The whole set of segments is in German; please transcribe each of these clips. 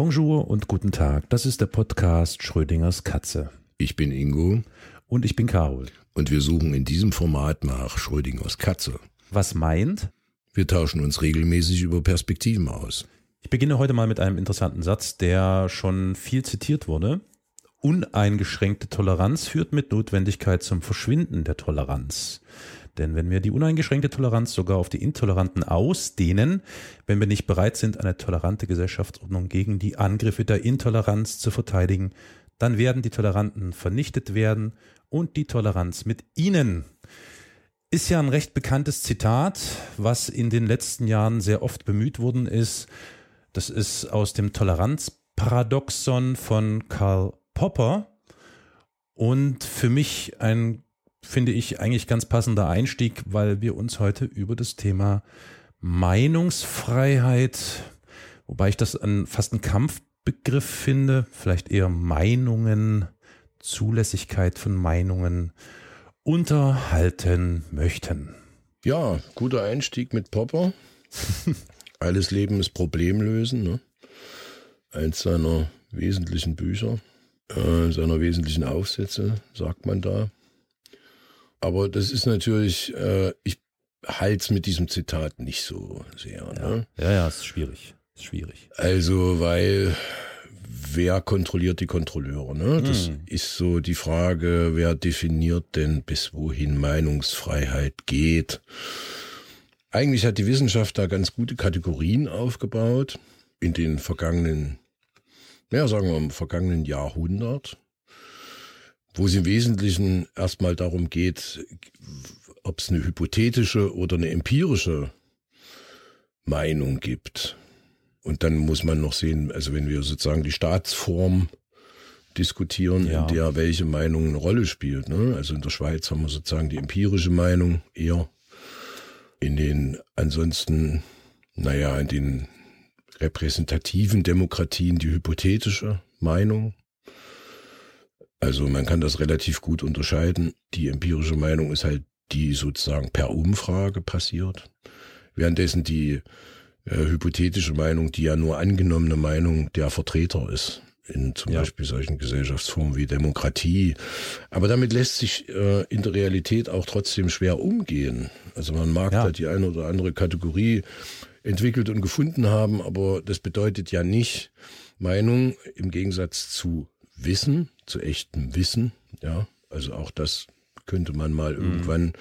Bonjour und guten Tag. Das ist der Podcast Schrödingers Katze. Ich bin Ingo. Und ich bin Carol. Und wir suchen in diesem Format nach Schrödingers Katze. Was meint? Wir tauschen uns regelmäßig über Perspektiven aus. Ich beginne heute mal mit einem interessanten Satz, der schon viel zitiert wurde. Uneingeschränkte Toleranz führt mit Notwendigkeit zum Verschwinden der Toleranz. Denn wenn wir die uneingeschränkte Toleranz sogar auf die Intoleranten ausdehnen, wenn wir nicht bereit sind, eine tolerante Gesellschaftsordnung gegen die Angriffe der Intoleranz zu verteidigen, dann werden die Toleranten vernichtet werden und die Toleranz mit ihnen. Ist ja ein recht bekanntes Zitat, was in den letzten Jahren sehr oft bemüht worden ist. Das ist aus dem Toleranzparadoxon von Karl Popper und für mich ein finde ich eigentlich ganz passender Einstieg, weil wir uns heute über das Thema Meinungsfreiheit, wobei ich das an fast ein Kampfbegriff finde, vielleicht eher Meinungen, Zulässigkeit von Meinungen unterhalten möchten. Ja, guter Einstieg mit Popper. Alles Leben ist Problemlösen, ne? Eins seiner wesentlichen Bücher, äh, seiner wesentlichen Aufsätze, sagt man da. Aber das ist natürlich, äh, ich halte es mit diesem Zitat nicht so sehr. Ja, ne? ja, ja, ist schwierig. Ist schwierig. Also, weil wer kontrolliert die Kontrolleure? Ne? Das hm. ist so die Frage, wer definiert denn, bis wohin Meinungsfreiheit geht? Eigentlich hat die Wissenschaft da ganz gute Kategorien aufgebaut in den vergangenen, ja, sagen wir im vergangenen Jahrhundert wo es im Wesentlichen erstmal darum geht, ob es eine hypothetische oder eine empirische Meinung gibt. Und dann muss man noch sehen, also wenn wir sozusagen die Staatsform diskutieren, ja. in der welche Meinung eine Rolle spielt. Ne? Also in der Schweiz haben wir sozusagen die empirische Meinung eher. In den ansonsten, naja, in den repräsentativen Demokratien die hypothetische Meinung. Also man kann das relativ gut unterscheiden. Die empirische Meinung ist halt die sozusagen per Umfrage passiert. Währenddessen die äh, hypothetische Meinung, die ja nur angenommene Meinung der Vertreter ist, in zum ja. Beispiel solchen Gesellschaftsformen wie Demokratie. Aber damit lässt sich äh, in der Realität auch trotzdem schwer umgehen. Also man mag ja. da die eine oder andere Kategorie entwickelt und gefunden haben, aber das bedeutet ja nicht Meinung im Gegensatz zu Wissen, zu echtem Wissen. Ja, also auch das könnte man mal mhm. irgendwann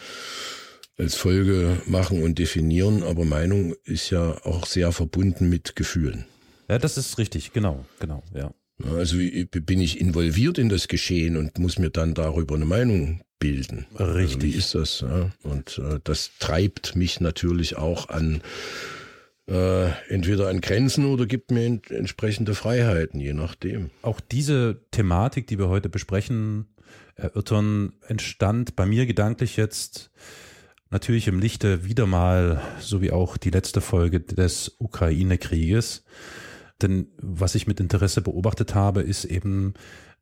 als Folge machen und definieren. Aber Meinung ist ja auch sehr verbunden mit Gefühlen. Ja, das ist richtig. Genau, genau, ja. Also bin ich involviert in das Geschehen und muss mir dann darüber eine Meinung bilden. Richtig. Also wie ist das? Ja? Und äh, das treibt mich natürlich auch an äh, entweder an Grenzen oder gibt mir ent entsprechende Freiheiten, je nachdem. Auch diese Thematik, die wir heute besprechen, erörtern, entstand bei mir gedanklich jetzt natürlich im Lichte wieder mal, so wie auch die letzte Folge des Ukraine-Krieges. Denn was ich mit Interesse beobachtet habe, ist eben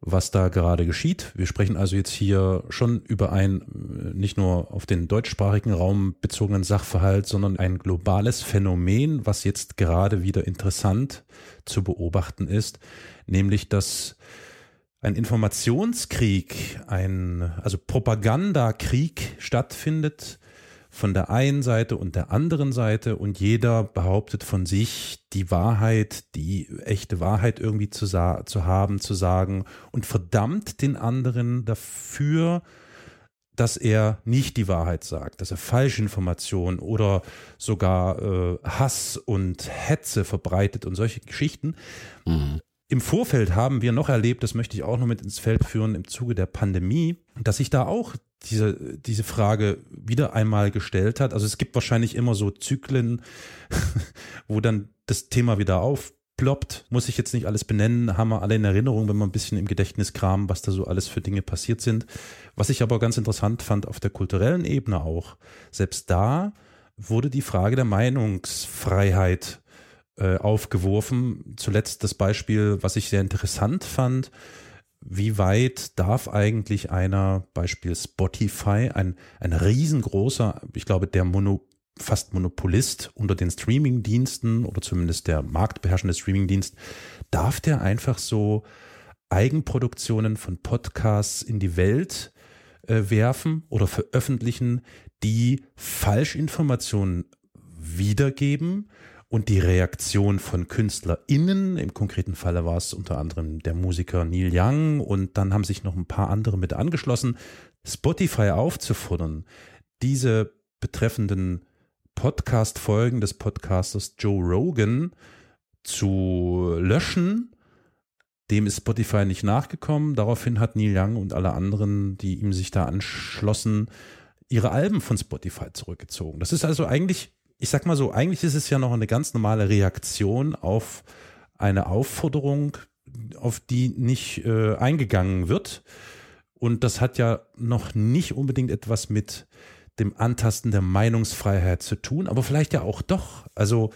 was da gerade geschieht. Wir sprechen also jetzt hier schon über ein äh, nicht nur auf den deutschsprachigen Raum bezogenen Sachverhalt, sondern ein globales Phänomen, was jetzt gerade wieder interessant zu beobachten ist, nämlich dass ein Informationskrieg, ein also Propagandakrieg stattfindet von der einen Seite und der anderen Seite und jeder behauptet von sich, die Wahrheit, die echte Wahrheit irgendwie zu, zu haben, zu sagen und verdammt den anderen dafür, dass er nicht die Wahrheit sagt, dass er Falschinformationen oder sogar äh, Hass und Hetze verbreitet und solche Geschichten. Mhm. Im Vorfeld haben wir noch erlebt, das möchte ich auch noch mit ins Feld führen, im Zuge der Pandemie, dass sich da auch diese, diese Frage wieder einmal gestellt hat. Also es gibt wahrscheinlich immer so Zyklen, wo dann das Thema wieder aufploppt. Muss ich jetzt nicht alles benennen, haben wir alle in Erinnerung, wenn wir ein bisschen im Gedächtnis kramen, was da so alles für Dinge passiert sind. Was ich aber ganz interessant fand auf der kulturellen Ebene auch, selbst da wurde die Frage der Meinungsfreiheit äh, aufgeworfen. Zuletzt das Beispiel, was ich sehr interessant fand. Wie weit darf eigentlich einer, Beispiel Spotify, ein, ein riesengroßer, ich glaube, der Mono, fast Monopolist unter den Streamingdiensten oder zumindest der marktbeherrschende Streamingdienst, darf der einfach so Eigenproduktionen von Podcasts in die Welt äh, werfen oder veröffentlichen, die Falschinformationen wiedergeben und die Reaktion von KünstlerInnen, im konkreten Falle war es unter anderem der Musiker Neil Young und dann haben sich noch ein paar andere mit angeschlossen, Spotify aufzufordern, diese betreffenden Podcast-Folgen des Podcasters Joe Rogan zu löschen. Dem ist Spotify nicht nachgekommen. Daraufhin hat Neil Young und alle anderen, die ihm sich da anschlossen, ihre Alben von Spotify zurückgezogen. Das ist also eigentlich, ich sag mal so, eigentlich ist es ja noch eine ganz normale Reaktion auf eine Aufforderung, auf die nicht äh, eingegangen wird. Und das hat ja noch nicht unbedingt etwas mit dem Antasten der Meinungsfreiheit zu tun, aber vielleicht ja auch doch. Also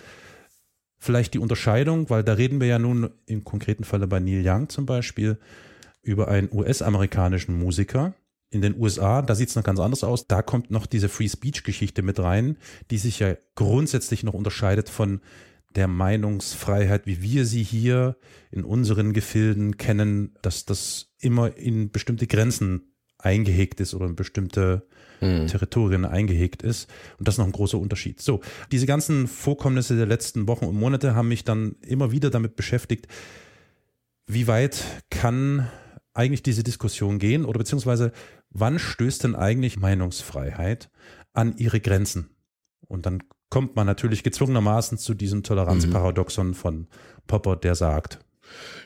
vielleicht die Unterscheidung, weil da reden wir ja nun im konkreten Falle bei Neil Young zum Beispiel über einen US-amerikanischen Musiker. In den USA, da sieht es noch ganz anders aus. Da kommt noch diese Free Speech-Geschichte mit rein, die sich ja grundsätzlich noch unterscheidet von der Meinungsfreiheit, wie wir sie hier in unseren Gefilden kennen, dass das immer in bestimmte Grenzen eingehegt ist oder in bestimmte mhm. Territorien eingehegt ist. Und das ist noch ein großer Unterschied. So, diese ganzen Vorkommnisse der letzten Wochen und Monate haben mich dann immer wieder damit beschäftigt, wie weit kann eigentlich diese Diskussion gehen oder beziehungsweise wann stößt denn eigentlich Meinungsfreiheit an ihre Grenzen? Und dann kommt man natürlich gezwungenermaßen zu diesem Toleranzparadoxon von Popper, der sagt.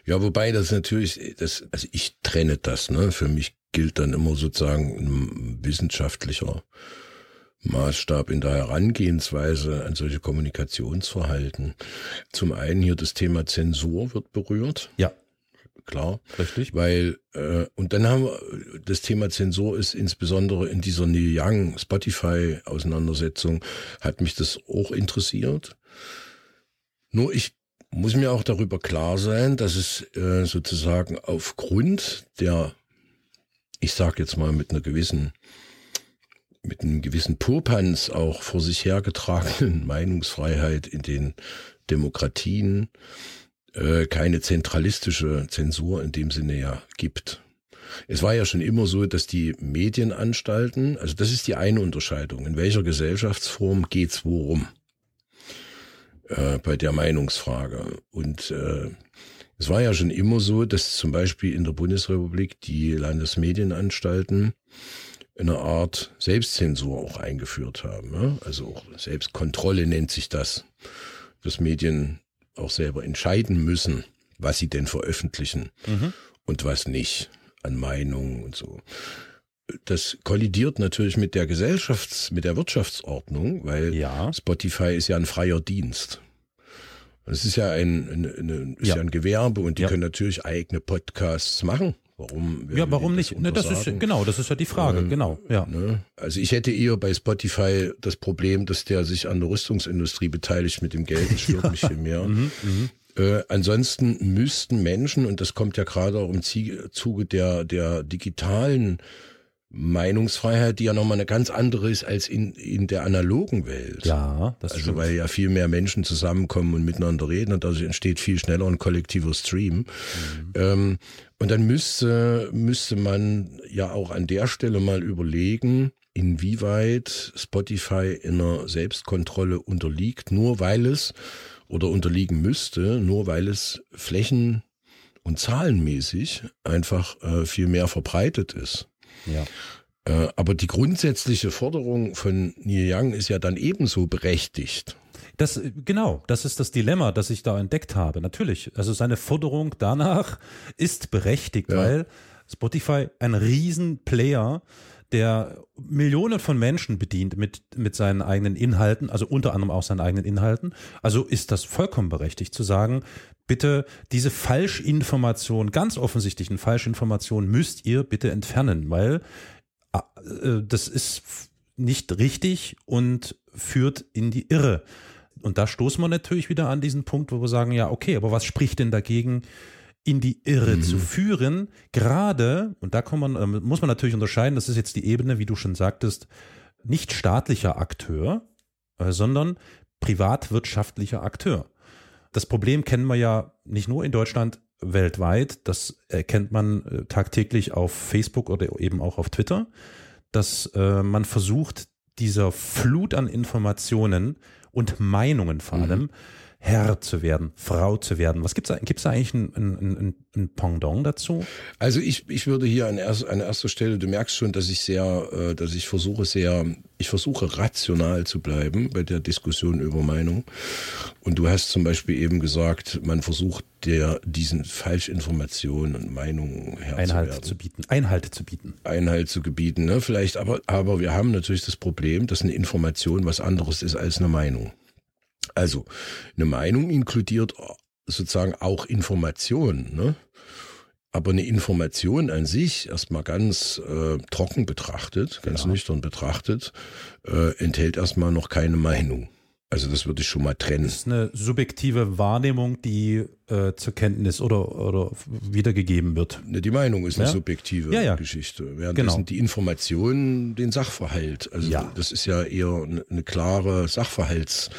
Ja, wobei das natürlich, das, also ich trenne das, ne? Für mich gilt dann immer sozusagen ein wissenschaftlicher Maßstab in der Herangehensweise an solche Kommunikationsverhalten. Zum einen hier das Thema Zensur wird berührt. Ja klar. Richtig. Weil, äh, und dann haben wir, das Thema Zensur ist insbesondere in dieser Neil Young Spotify-Auseinandersetzung, hat mich das auch interessiert. Nur ich muss mir auch darüber klar sein, dass es äh, sozusagen aufgrund der, ich sag jetzt mal mit einer gewissen, mit einem gewissen Popanz auch vor sich hergetragenen Meinungsfreiheit in den Demokratien äh, keine zentralistische Zensur in dem Sinne ja gibt. Es war ja schon immer so, dass die Medienanstalten, also das ist die eine Unterscheidung, in welcher Gesellschaftsform geht's worum äh, bei der Meinungsfrage. Und äh, es war ja schon immer so, dass zum Beispiel in der Bundesrepublik die Landesmedienanstalten eine Art Selbstzensur auch eingeführt haben. Ne? Also auch Selbstkontrolle nennt sich das. Dass Medien auch selber entscheiden müssen, was sie denn veröffentlichen mhm. und was nicht an Meinungen und so. Das kollidiert natürlich mit der Gesellschafts-, mit der Wirtschaftsordnung, weil ja. Spotify ist ja ein freier Dienst. Es ist ja ein, eine, eine, ist ja. ja. ein Gewerbe und die ja. können natürlich eigene Podcasts machen. Warum? Ja, warum nicht? Ne, das ist genau, das ist ja die Frage, ähm, genau. Ja. Ne? Also ich hätte eher bei Spotify das Problem, dass der sich an der Rüstungsindustrie beteiligt mit dem Geld. Ich ja. nicht viel mehr. Mhm, mhm, äh, ansonsten müssten Menschen, und das kommt ja gerade auch im Zuge der, der digitalen Meinungsfreiheit, die ja nochmal eine ganz andere ist als in, in der analogen Welt. Ja, das Also stimmt. weil ja viel mehr Menschen zusammenkommen und miteinander reden und also entsteht viel schneller ein kollektiver Stream. Mhm. Ähm, und dann müsste, müsste man ja auch an der Stelle mal überlegen, inwieweit Spotify in einer Selbstkontrolle unterliegt, nur weil es oder unterliegen müsste, nur weil es flächen- und zahlenmäßig einfach äh, viel mehr verbreitet ist. Ja. Äh, aber die grundsätzliche Forderung von Neil Young ist ja dann ebenso berechtigt. Das, genau, das ist das Dilemma, das ich da entdeckt habe. Natürlich. Also seine Forderung danach ist berechtigt, ja. weil Spotify ein Riesenplayer, der Millionen von Menschen bedient mit, mit seinen eigenen Inhalten, also unter anderem auch seinen eigenen Inhalten. Also ist das vollkommen berechtigt zu sagen, bitte diese Falschinformation, ganz offensichtlichen Falschinformation müsst ihr bitte entfernen, weil äh, das ist nicht richtig und führt in die Irre. Und da stoßen wir natürlich wieder an diesen Punkt, wo wir sagen, ja, okay, aber was spricht denn dagegen, in die Irre mhm. zu führen? Gerade, und da kann man, äh, muss man natürlich unterscheiden, das ist jetzt die Ebene, wie du schon sagtest, nicht staatlicher Akteur, äh, sondern privatwirtschaftlicher Akteur. Das Problem kennen wir ja nicht nur in Deutschland, weltweit. Das erkennt man äh, tagtäglich auf Facebook oder eben auch auf Twitter, dass äh, man versucht, dieser Flut an Informationen und Meinungen vor allem mhm. Herr zu werden, Frau zu werden. Was gibt's da? Gibt's da eigentlich ein, ein, ein, ein Pendant dazu? Also ich, ich würde hier an, erst, an erster Stelle, du merkst schon, dass ich sehr, äh, dass ich versuche sehr, ich versuche rational zu bleiben bei der Diskussion über Meinung. Und du hast zum Beispiel eben gesagt, man versucht der diesen Falschinformationen und Meinungen Herr Einhalt zu, zu bieten. Einhalt zu bieten. Einhalt zu gebieten, ne? Vielleicht, aber, aber wir haben natürlich das Problem, dass eine Information was anderes ist als eine Meinung. Also eine Meinung inkludiert sozusagen auch Informationen, ne? Aber eine Information an sich, erstmal ganz äh, trocken betrachtet, ganz ja. nüchtern betrachtet, äh, enthält erstmal noch keine Meinung. Also das würde ich schon mal trennen. Das ist eine subjektive Wahrnehmung, die äh, zur Kenntnis oder, oder wiedergegeben wird. Ne, die Meinung ist eine ja? subjektive ja, ja. Geschichte. Währenddessen genau. die Information den Sachverhalt. Also ja. das ist ja eher eine, eine klare Sachverhalts-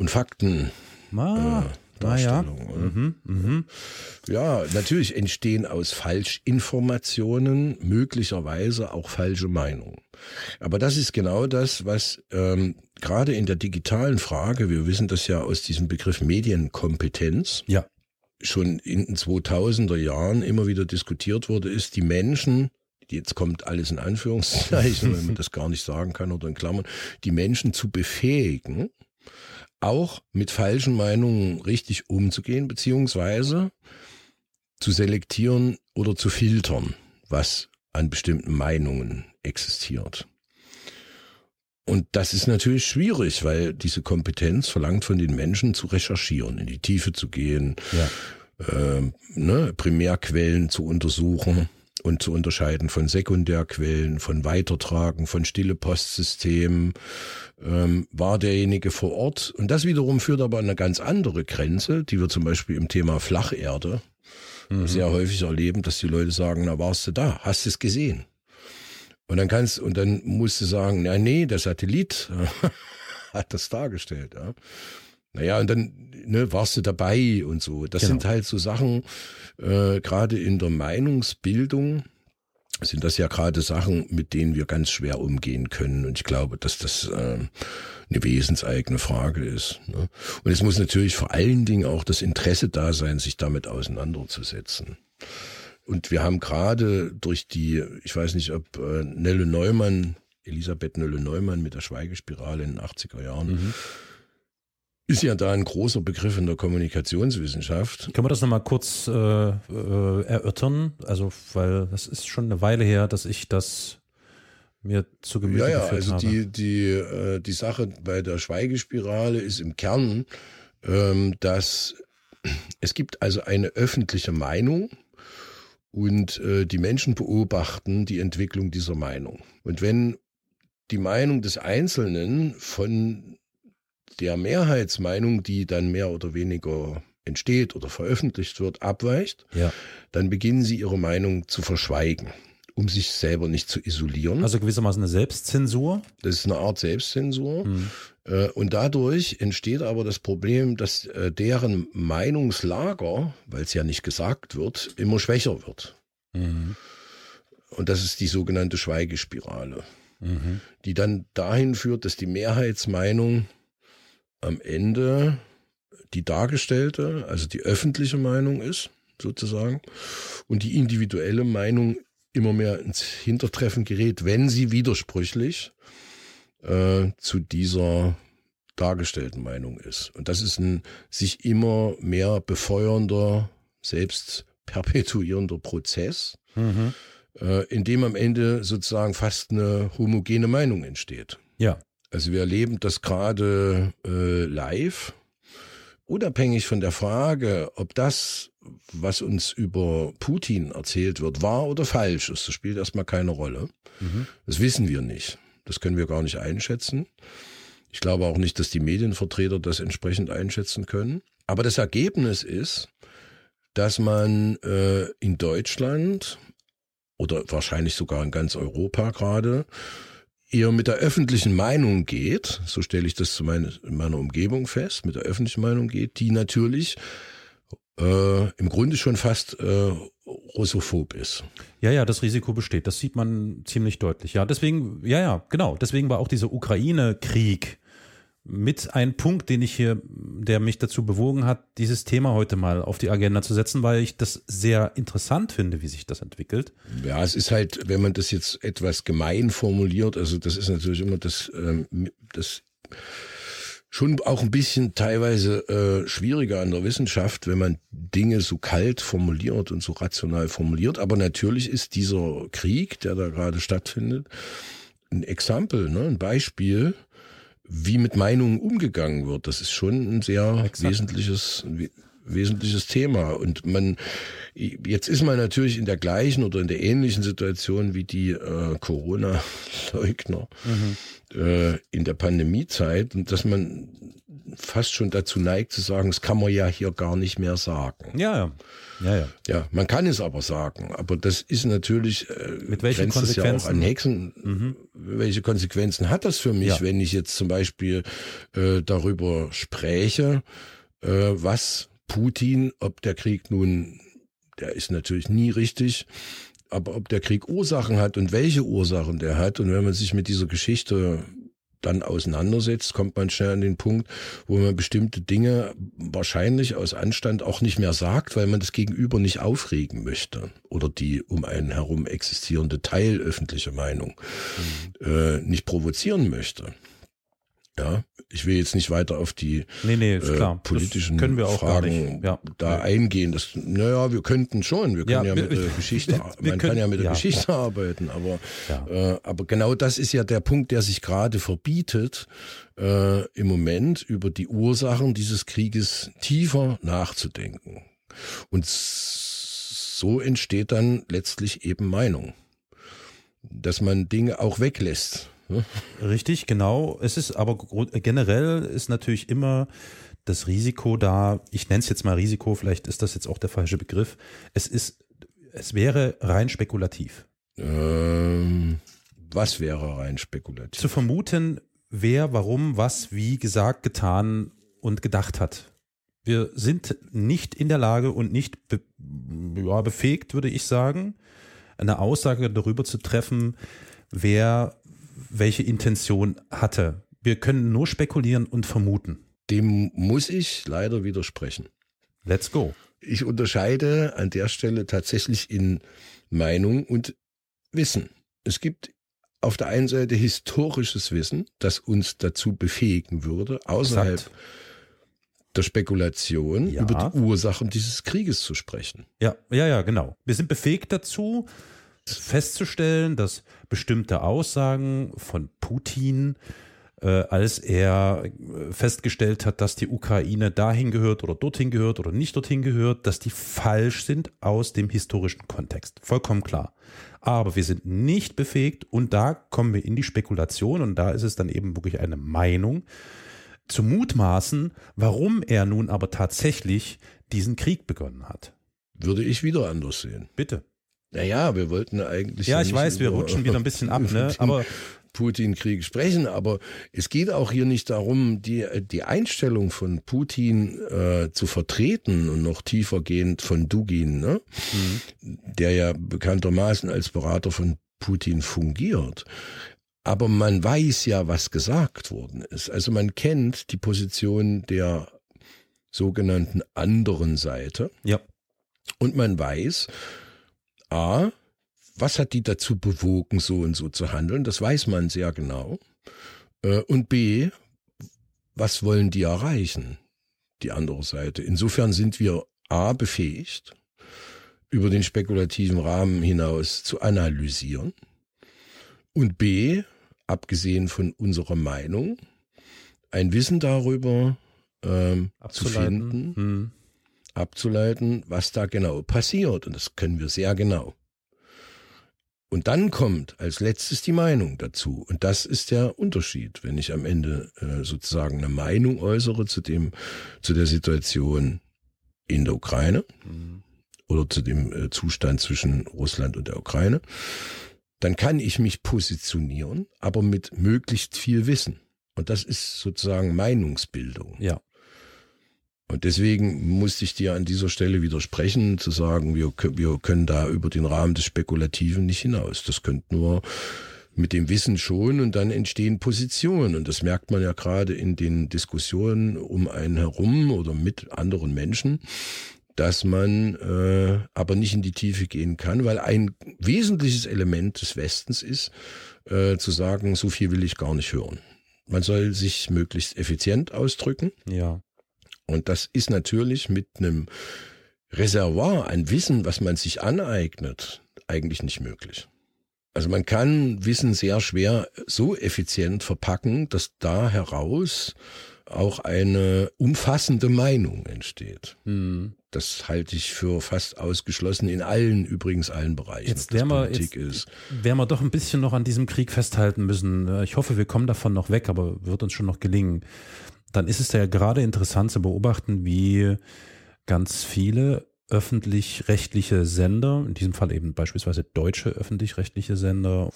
und Fakten. Ah, äh, Darstellung. Ja. Mhm, mh. ja, natürlich entstehen aus Falschinformationen möglicherweise auch falsche Meinungen. Aber das ist genau das, was ähm, gerade in der digitalen Frage, wir wissen das ja aus diesem Begriff Medienkompetenz, ja. schon in den 2000er Jahren immer wieder diskutiert wurde, ist die Menschen jetzt kommt alles in Anführungszeichen, wenn man das gar nicht sagen kann oder in Klammern, die Menschen zu befähigen, auch mit falschen Meinungen richtig umzugehen, beziehungsweise zu selektieren oder zu filtern, was an bestimmten Meinungen existiert. Und das ist natürlich schwierig, weil diese Kompetenz verlangt von den Menschen zu recherchieren, in die Tiefe zu gehen, ja. äh, ne, Primärquellen zu untersuchen und zu unterscheiden von Sekundärquellen, von Weitertragen, von stille Postsystemen, ähm, war derjenige vor Ort. Und das wiederum führt aber an eine ganz andere Grenze, die wir zum Beispiel im Thema Flacherde mhm. sehr häufig erleben, dass die Leute sagen, na warst du da, hast du es gesehen? Und dann kannst, und dann musst du sagen, na nee, der Satellit hat das dargestellt, ja. Naja, und dann ne, warst du dabei und so. Das genau. sind halt so Sachen, äh, gerade in der Meinungsbildung sind das ja gerade Sachen, mit denen wir ganz schwer umgehen können. Und ich glaube, dass das äh, eine wesenseigene Frage ist. Ne? Und es muss natürlich vor allen Dingen auch das Interesse da sein, sich damit auseinanderzusetzen. Und wir haben gerade durch die, ich weiß nicht, ob äh, Nelle Neumann, Elisabeth Nelle Neumann mit der Schweigespirale in den 80er Jahren, mhm ist ja da ein großer Begriff in der Kommunikationswissenschaft. Können wir das nochmal kurz äh, äh, erörtern? Also, weil das ist schon eine Weile her, dass ich das mir zu Gemüte ja, ja, also habe. die die äh, die Sache bei der Schweigespirale ist im Kern, ähm, dass es gibt also eine öffentliche Meinung und äh, die Menschen beobachten die Entwicklung dieser Meinung. Und wenn die Meinung des Einzelnen von der Mehrheitsmeinung, die dann mehr oder weniger entsteht oder veröffentlicht wird, abweicht, ja. dann beginnen sie ihre Meinung zu verschweigen, um sich selber nicht zu isolieren. Also gewissermaßen eine Selbstzensur? Das ist eine Art Selbstzensur. Mhm. Und dadurch entsteht aber das Problem, dass äh, deren Meinungslager, weil es ja nicht gesagt wird, immer schwächer wird. Mhm. Und das ist die sogenannte Schweigespirale, mhm. die dann dahin führt, dass die Mehrheitsmeinung am Ende die dargestellte, also die öffentliche Meinung ist, sozusagen, und die individuelle Meinung immer mehr ins Hintertreffen gerät, wenn sie widersprüchlich äh, zu dieser dargestellten Meinung ist. Und das ist ein sich immer mehr befeuernder, selbst perpetuierender Prozess, mhm. äh, in dem am Ende sozusagen fast eine homogene Meinung entsteht. Ja. Also wir erleben das gerade äh, live, unabhängig von der Frage, ob das, was uns über Putin erzählt wird, wahr oder falsch ist. Das spielt erstmal keine Rolle. Mhm. Das wissen wir nicht. Das können wir gar nicht einschätzen. Ich glaube auch nicht, dass die Medienvertreter das entsprechend einschätzen können. Aber das Ergebnis ist, dass man äh, in Deutschland oder wahrscheinlich sogar in ganz Europa gerade eher mit der öffentlichen Meinung geht, so stelle ich das zu meine, meiner Umgebung fest, mit der öffentlichen Meinung geht, die natürlich äh, im Grunde schon fast äh, russophob ist. Ja, ja, das Risiko besteht. Das sieht man ziemlich deutlich. Ja, deswegen, ja, ja, genau. Deswegen war auch dieser Ukraine-Krieg mit ein Punkt, den ich hier, der mich dazu bewogen hat, dieses Thema heute mal auf die Agenda zu setzen, weil ich das sehr interessant finde, wie sich das entwickelt. Ja, es ist halt, wenn man das jetzt etwas gemein formuliert, also das ist natürlich immer das, ähm, das schon auch ein bisschen teilweise äh, schwieriger an der Wissenschaft, wenn man Dinge so kalt formuliert und so rational formuliert. Aber natürlich ist dieser Krieg, der da gerade stattfindet, ein Exempel, ne, ein Beispiel, wie mit Meinungen umgegangen wird. Das ist schon ein sehr Exakt. wesentliches, wesentliches Thema. Und man, jetzt ist man natürlich in der gleichen oder in der ähnlichen Situation wie die äh, Corona-Leugner mhm. äh, in der Pandemiezeit und dass man fast schon dazu neigt zu sagen, das kann man ja hier gar nicht mehr sagen. Ja, ja. Ja, ja. man kann es aber sagen. Aber das ist natürlich, äh, mit welchen Konsequenzen? Ja auch an Hexen. Mhm. Welche Konsequenzen hat das für mich, ja. wenn ich jetzt zum Beispiel äh, darüber spreche, äh, was Putin, ob der Krieg nun, der ist natürlich nie richtig, aber ob der Krieg Ursachen hat und welche Ursachen der hat und wenn man sich mit dieser Geschichte dann auseinandersetzt, kommt man schnell an den Punkt, wo man bestimmte Dinge wahrscheinlich aus Anstand auch nicht mehr sagt, weil man das Gegenüber nicht aufregen möchte oder die um einen herum existierende teilöffentliche Meinung mhm. äh, nicht provozieren möchte. Ja, ich will jetzt nicht weiter auf die nee, nee, äh, politischen Fragen ja. da ja. eingehen. Das, naja, wir könnten schon. Wir können ja, ja mit der Geschichte, man können, kann ja mit der Geschichte arbeiten, aber, äh, aber genau das ist ja der Punkt, der sich gerade verbietet, äh, im Moment über die Ursachen dieses Krieges tiefer nachzudenken. Und so entsteht dann letztlich eben Meinung. Dass man Dinge auch weglässt Richtig, genau. Es ist aber generell ist natürlich immer das Risiko da, ich nenne es jetzt mal Risiko, vielleicht ist das jetzt auch der falsche Begriff. Es ist, es wäre rein spekulativ. Ähm, was wäre rein spekulativ? Zu vermuten, wer, warum, was, wie gesagt, getan und gedacht hat. Wir sind nicht in der Lage und nicht be ja, befähigt, würde ich sagen, eine Aussage darüber zu treffen, wer welche Intention hatte. Wir können nur spekulieren und vermuten. Dem muss ich leider widersprechen. Let's go. Ich unterscheide an der Stelle tatsächlich in Meinung und Wissen. Es gibt auf der einen Seite historisches Wissen, das uns dazu befähigen würde, außerhalb Exakt. der Spekulation ja. über die Ursachen dieses Krieges zu sprechen. Ja, ja, ja, genau. Wir sind befähigt dazu, festzustellen, dass bestimmte Aussagen von Putin, äh, als er äh, festgestellt hat, dass die Ukraine dahin gehört oder dorthin gehört oder nicht dorthin gehört, dass die falsch sind aus dem historischen Kontext. Vollkommen klar. Aber wir sind nicht befähigt und da kommen wir in die Spekulation und da ist es dann eben wirklich eine Meinung zu mutmaßen, warum er nun aber tatsächlich diesen Krieg begonnen hat. Würde ich wieder anders sehen. Bitte. Naja, wir wollten eigentlich. Ja, ich weiß, wir rutschen wieder ein bisschen ab, ne? Aber Putin-Krieg sprechen, aber es geht auch hier nicht darum, die, die Einstellung von Putin äh, zu vertreten und noch tiefergehend von Dugin, ne? Mhm. der ja bekanntermaßen als Berater von Putin fungiert. Aber man weiß ja, was gesagt worden ist. Also man kennt die Position der sogenannten anderen Seite. Ja. Und man weiß, A, was hat die dazu bewogen, so und so zu handeln? Das weiß man sehr genau. Äh, und B, was wollen die erreichen? Die andere Seite. Insofern sind wir A, befähigt, über den spekulativen Rahmen hinaus zu analysieren. Und B, abgesehen von unserer Meinung, ein Wissen darüber ähm, zu finden, hm abzuleiten, was da genau passiert. Und das können wir sehr genau. Und dann kommt als letztes die Meinung dazu. Und das ist der Unterschied, wenn ich am Ende äh, sozusagen eine Meinung äußere zu dem, zu der Situation in der Ukraine mhm. oder zu dem äh, Zustand zwischen Russland und der Ukraine. dann kann ich mich positionieren, aber mit möglichst viel Wissen. Und das ist sozusagen Meinungsbildung. Ja. Und deswegen musste ich dir an dieser Stelle widersprechen, zu sagen, wir, wir können da über den Rahmen des Spekulativen nicht hinaus. Das könnte nur mit dem Wissen schon und dann entstehen Positionen. Und das merkt man ja gerade in den Diskussionen um einen herum oder mit anderen Menschen, dass man äh, aber nicht in die Tiefe gehen kann, weil ein wesentliches Element des Westens ist, äh, zu sagen, so viel will ich gar nicht hören. Man soll sich möglichst effizient ausdrücken. Ja. Und das ist natürlich mit einem Reservoir an Wissen, was man sich aneignet, eigentlich nicht möglich. Also man kann Wissen sehr schwer so effizient verpacken, dass da heraus auch eine umfassende Meinung entsteht. Mhm. Das halte ich für fast ausgeschlossen in allen, übrigens allen Bereichen. Jetzt werden wir, jetzt ist. werden wir doch ein bisschen noch an diesem Krieg festhalten müssen. Ich hoffe, wir kommen davon noch weg, aber wird uns schon noch gelingen. Dann ist es ja gerade interessant zu beobachten, wie ganz viele öffentlich-rechtliche Sender, in diesem Fall eben beispielsweise deutsche öffentlich-rechtliche Sender,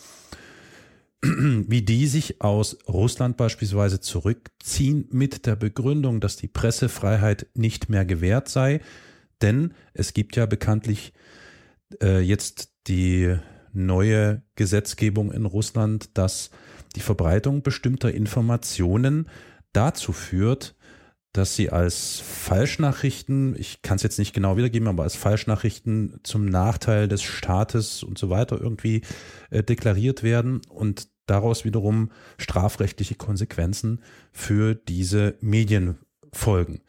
wie die sich aus Russland beispielsweise zurückziehen mit der Begründung, dass die Pressefreiheit nicht mehr gewährt sei. Denn es gibt ja bekanntlich äh, jetzt die neue Gesetzgebung in Russland, dass die Verbreitung bestimmter Informationen dazu führt, dass sie als Falschnachrichten, ich kann es jetzt nicht genau wiedergeben, aber als Falschnachrichten zum Nachteil des Staates und so weiter irgendwie äh, deklariert werden und daraus wiederum strafrechtliche Konsequenzen für diese Medien folgen.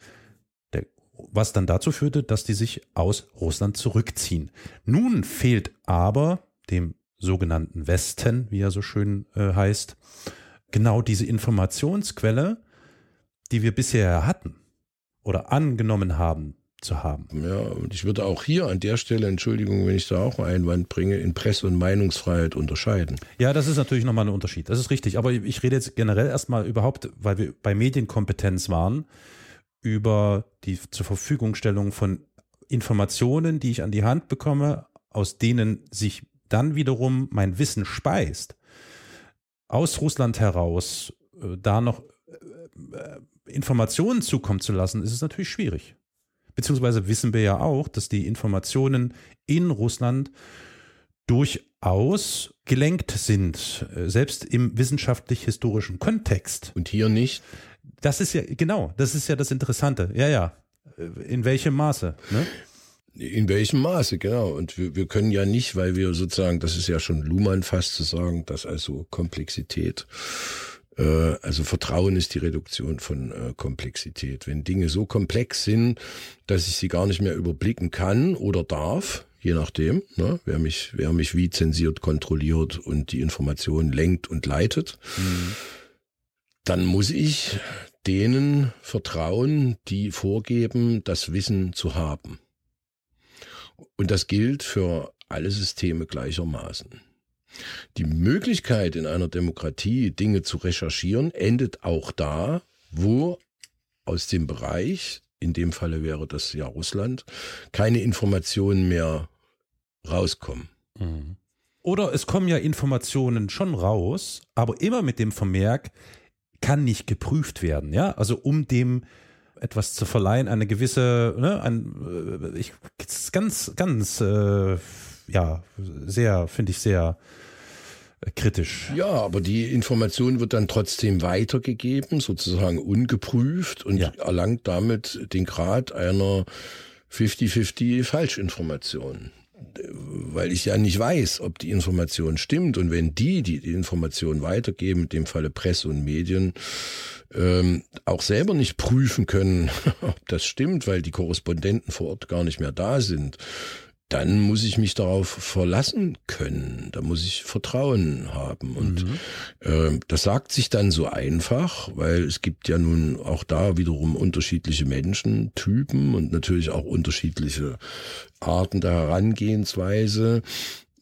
Der, was dann dazu führte, dass die sich aus Russland zurückziehen. Nun fehlt aber dem sogenannten Westen, wie er so schön äh, heißt, genau diese Informationsquelle, die wir bisher hatten oder angenommen haben zu haben. Ja, und ich würde auch hier an der Stelle, Entschuldigung, wenn ich da auch einen Einwand bringe, in Presse- und Meinungsfreiheit unterscheiden. Ja, das ist natürlich nochmal ein Unterschied. Das ist richtig. Aber ich rede jetzt generell erstmal überhaupt, weil wir bei Medienkompetenz waren, über die zur Verfügungstellung von Informationen, die ich an die Hand bekomme, aus denen sich dann wiederum mein Wissen speist. Aus Russland heraus, äh, da noch äh, äh, Informationen zukommen zu lassen, ist es natürlich schwierig. Beziehungsweise wissen wir ja auch, dass die Informationen in Russland durchaus gelenkt sind, äh, selbst im wissenschaftlich-historischen Kontext. Und hier nicht? Das ist ja, genau, das ist ja das Interessante. Ja, ja. Äh, in welchem Maße? Ne? In welchem Maße, genau. Und wir, wir können ja nicht, weil wir sozusagen, das ist ja schon Luhmann fast zu sagen, dass also Komplexität also Vertrauen ist die Reduktion von äh, Komplexität. Wenn Dinge so komplex sind, dass ich sie gar nicht mehr überblicken kann oder darf, je nachdem, ne, wer mich, wer mich wie zensiert, kontrolliert und die Information lenkt und leitet, mhm. dann muss ich denen vertrauen, die vorgeben, das Wissen zu haben. Und das gilt für alle Systeme gleichermaßen. Die Möglichkeit in einer Demokratie Dinge zu recherchieren endet auch da, wo aus dem Bereich, in dem Falle wäre das ja Russland, keine Informationen mehr rauskommen. Mhm. Oder es kommen ja Informationen schon raus, aber immer mit dem Vermerk, kann nicht geprüft werden, ja? Also um dem etwas zu verleihen, eine gewisse, ne, ein, äh, ich, ganz, ganz, äh, ja, sehr, finde ich sehr kritisch. Ja, aber die Information wird dann trotzdem weitergegeben, sozusagen ungeprüft und ja. erlangt damit den Grad einer 50-50 Falschinformation. Weil ich ja nicht weiß, ob die Information stimmt. Und wenn die, die die Information weitergeben, in dem Falle Presse und Medien, ähm, auch selber nicht prüfen können, ob das stimmt, weil die Korrespondenten vor Ort gar nicht mehr da sind, dann muss ich mich darauf verlassen können. Da muss ich Vertrauen haben. Und mhm. äh, das sagt sich dann so einfach, weil es gibt ja nun auch da wiederum unterschiedliche Menschentypen und natürlich auch unterschiedliche Arten der Herangehensweise.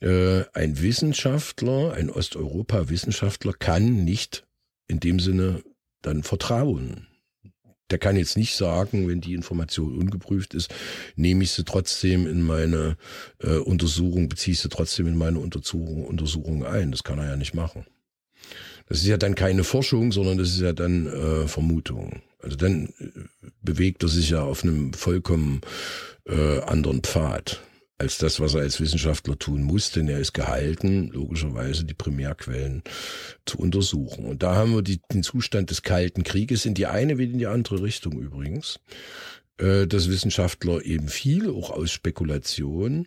Äh, ein Wissenschaftler, ein Osteuropa-Wissenschaftler kann nicht in dem Sinne dann vertrauen. Der kann jetzt nicht sagen, wenn die Information ungeprüft ist, nehme ich sie trotzdem in meine äh, Untersuchung, beziehe ich sie trotzdem in meine Untersuchung, Untersuchung ein. Das kann er ja nicht machen. Das ist ja dann keine Forschung, sondern das ist ja dann äh, Vermutung. Also dann äh, bewegt er sich ja auf einem vollkommen äh, anderen Pfad als das, was er als Wissenschaftler tun muss, denn er ist gehalten, logischerweise die Primärquellen zu untersuchen. Und da haben wir die, den Zustand des Kalten Krieges in die eine wie in die andere Richtung übrigens, äh, dass Wissenschaftler eben viel, auch aus Spekulation,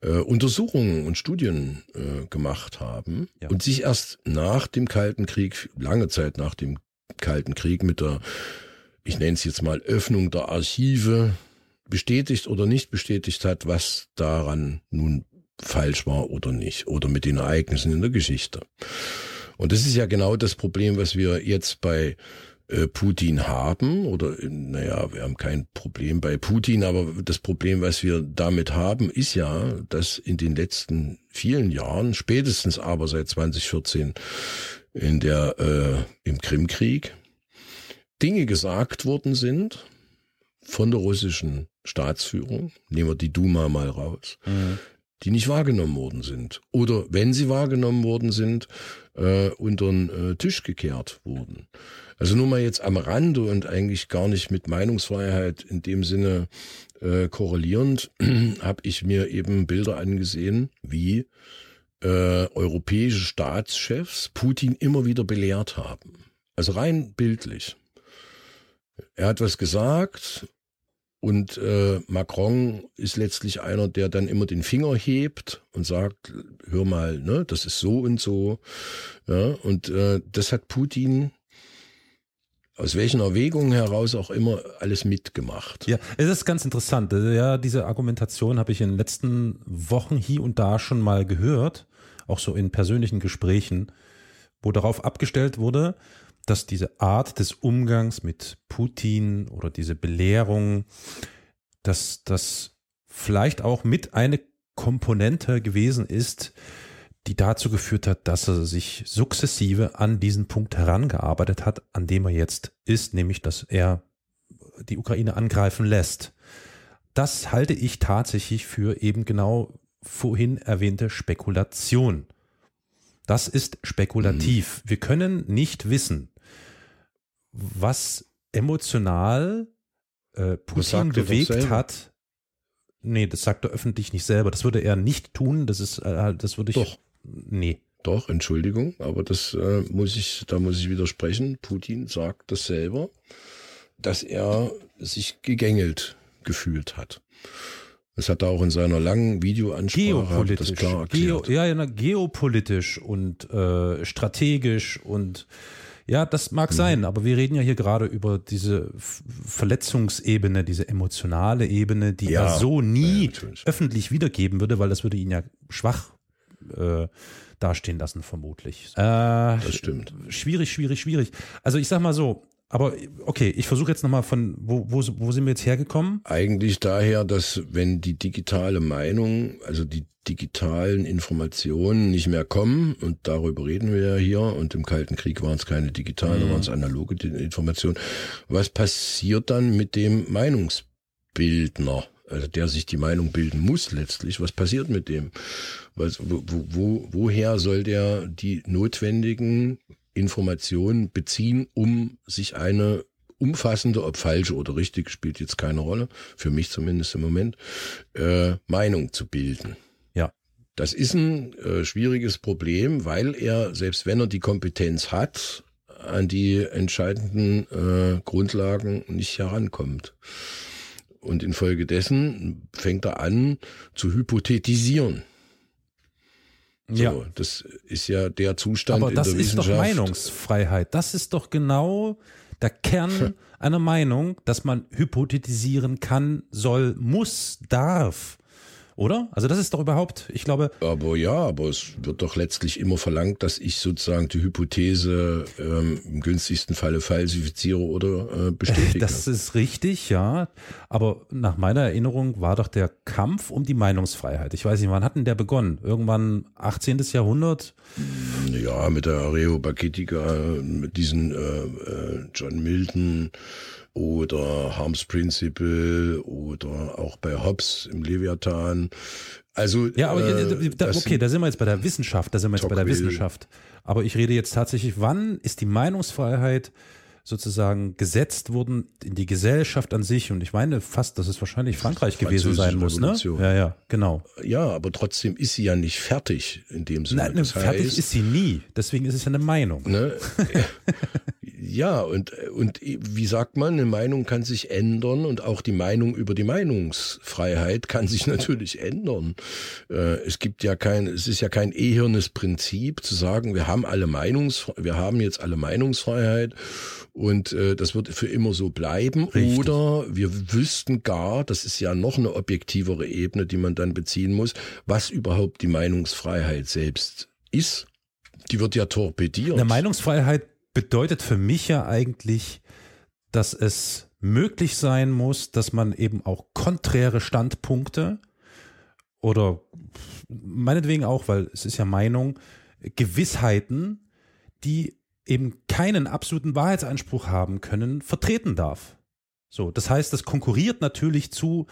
äh, Untersuchungen und Studien äh, gemacht haben ja. und sich erst nach dem Kalten Krieg, lange Zeit nach dem Kalten Krieg mit der, ich nenne es jetzt mal Öffnung der Archive, bestätigt oder nicht bestätigt hat, was daran nun falsch war oder nicht oder mit den Ereignissen in der Geschichte. Und das ist ja genau das Problem, was wir jetzt bei äh, Putin haben oder naja, wir haben kein Problem bei Putin, aber das Problem, was wir damit haben, ist ja, dass in den letzten vielen Jahren, spätestens aber seit 2014 in der äh, im Krimkrieg, Dinge gesagt worden sind von der russischen Staatsführung, nehmen wir die Duma mal raus, mhm. die nicht wahrgenommen worden sind. Oder wenn sie wahrgenommen worden sind, äh, unter den äh, Tisch gekehrt wurden. Also nur mal jetzt am Rande und eigentlich gar nicht mit Meinungsfreiheit in dem Sinne äh, korrelierend, habe ich mir eben Bilder angesehen, wie äh, europäische Staatschefs Putin immer wieder belehrt haben. Also rein bildlich. Er hat was gesagt und äh, Macron ist letztlich einer, der dann immer den Finger hebt und sagt, hör mal, ne, das ist so und so. Ja, und äh, das hat Putin aus welchen Erwägungen heraus auch immer alles mitgemacht. Ja, es ist ganz interessant. Ja, diese Argumentation habe ich in den letzten Wochen hier und da schon mal gehört, auch so in persönlichen Gesprächen, wo darauf abgestellt wurde, dass diese Art des Umgangs mit Putin oder diese Belehrung, dass das vielleicht auch mit eine Komponente gewesen ist, die dazu geführt hat, dass er sich sukzessive an diesen Punkt herangearbeitet hat, an dem er jetzt ist, nämlich dass er die Ukraine angreifen lässt. Das halte ich tatsächlich für eben genau vorhin erwähnte Spekulation. Das ist spekulativ. Mhm. Wir können nicht wissen, was emotional äh, Putin bewegt hat. Nee, das sagt er öffentlich nicht selber. Das würde er nicht tun. Das ist, äh, das würde ich. Doch. Nee. Doch, Entschuldigung, aber das äh, muss ich, da muss ich widersprechen. Putin sagt das selber, dass er sich gegängelt gefühlt hat. Das hat er auch in seiner langen Videoansprache geopolitisch, das klar erklärt. Geo, ja, ja, geopolitisch und äh, strategisch und ja, das mag mhm. sein, aber wir reden ja hier gerade über diese Verletzungsebene, diese emotionale Ebene, die ja, er so nie ja, öffentlich wiedergeben würde, weil das würde ihn ja schwach äh, dastehen lassen, vermutlich. Äh, das stimmt. Schwierig, schwierig, schwierig. Also ich sag mal so, aber okay, ich versuche jetzt nochmal von, wo, wo, wo sind wir jetzt hergekommen? Eigentlich daher, dass wenn die digitale Meinung, also die digitalen Informationen nicht mehr kommen, und darüber reden wir ja hier, und im Kalten Krieg waren es keine digitalen, mhm. waren es analoge Informationen, was passiert dann mit dem Meinungsbildner? also der sich die Meinung bilden muss letztlich, was passiert mit dem? Was, wo, wo, woher soll der die notwendigen Informationen beziehen, um sich eine umfassende, ob falsche oder richtig, spielt jetzt keine Rolle, für mich zumindest im Moment, äh, Meinung zu bilden. Ja. Das ist ein äh, schwieriges Problem, weil er, selbst wenn er die Kompetenz hat, an die entscheidenden äh, Grundlagen nicht herankommt. Und infolgedessen fängt er an zu hypothetisieren. So, ja. Das ist ja der Zustand Aber in der Wissenschaft. das ist doch Meinungsfreiheit. Das ist doch genau der Kern einer Meinung, dass man hypothetisieren kann, soll, muss, darf oder? Also das ist doch überhaupt, ich glaube. Aber ja, aber es wird doch letztlich immer verlangt, dass ich sozusagen die Hypothese ähm, im günstigsten Falle falsifiziere oder äh, bestätige. Das ist richtig, ja. Aber nach meiner Erinnerung war doch der Kampf um die Meinungsfreiheit. Ich weiß nicht, wann hat denn der begonnen? Irgendwann 18. Jahrhundert? Ja, mit der Areopagitica, mit diesen äh, äh, John Milton oder Harms Principle oder auch bei Hobbes im Leviathan. Also ja, aber äh, da, okay, da sind wir jetzt bei der Wissenschaft, da sind wir jetzt bei der Wissenschaft. Aber ich rede jetzt tatsächlich, wann ist die Meinungsfreiheit sozusagen gesetzt worden in die Gesellschaft an sich. Und ich meine fast, dass es wahrscheinlich Frankreich gewesen sein muss, ne? Ja, ja, genau. Ja, aber trotzdem ist sie ja nicht fertig in dem Sinne. Nein, das fertig heißt, ist sie nie. Deswegen ist es ja eine Meinung. Ne? Ja, und, und wie sagt man, eine Meinung kann sich ändern und auch die Meinung über die Meinungsfreiheit kann sich natürlich ändern. Äh, es gibt ja kein, es ist ja kein ehirnes Prinzip zu sagen, wir haben alle Meinungs, wir haben jetzt alle Meinungsfreiheit und äh, das wird für immer so bleiben. Richtig. Oder wir wüssten gar, das ist ja noch eine objektivere Ebene, die man dann beziehen muss, was überhaupt die Meinungsfreiheit selbst ist. Die wird ja torpediert. Eine Meinungsfreiheit bedeutet für mich ja eigentlich, dass es möglich sein muss, dass man eben auch konträre Standpunkte oder meinetwegen auch, weil es ist ja Meinung, Gewissheiten, die eben keinen absoluten Wahrheitsanspruch haben können, vertreten darf. So, das heißt, das konkurriert natürlich zu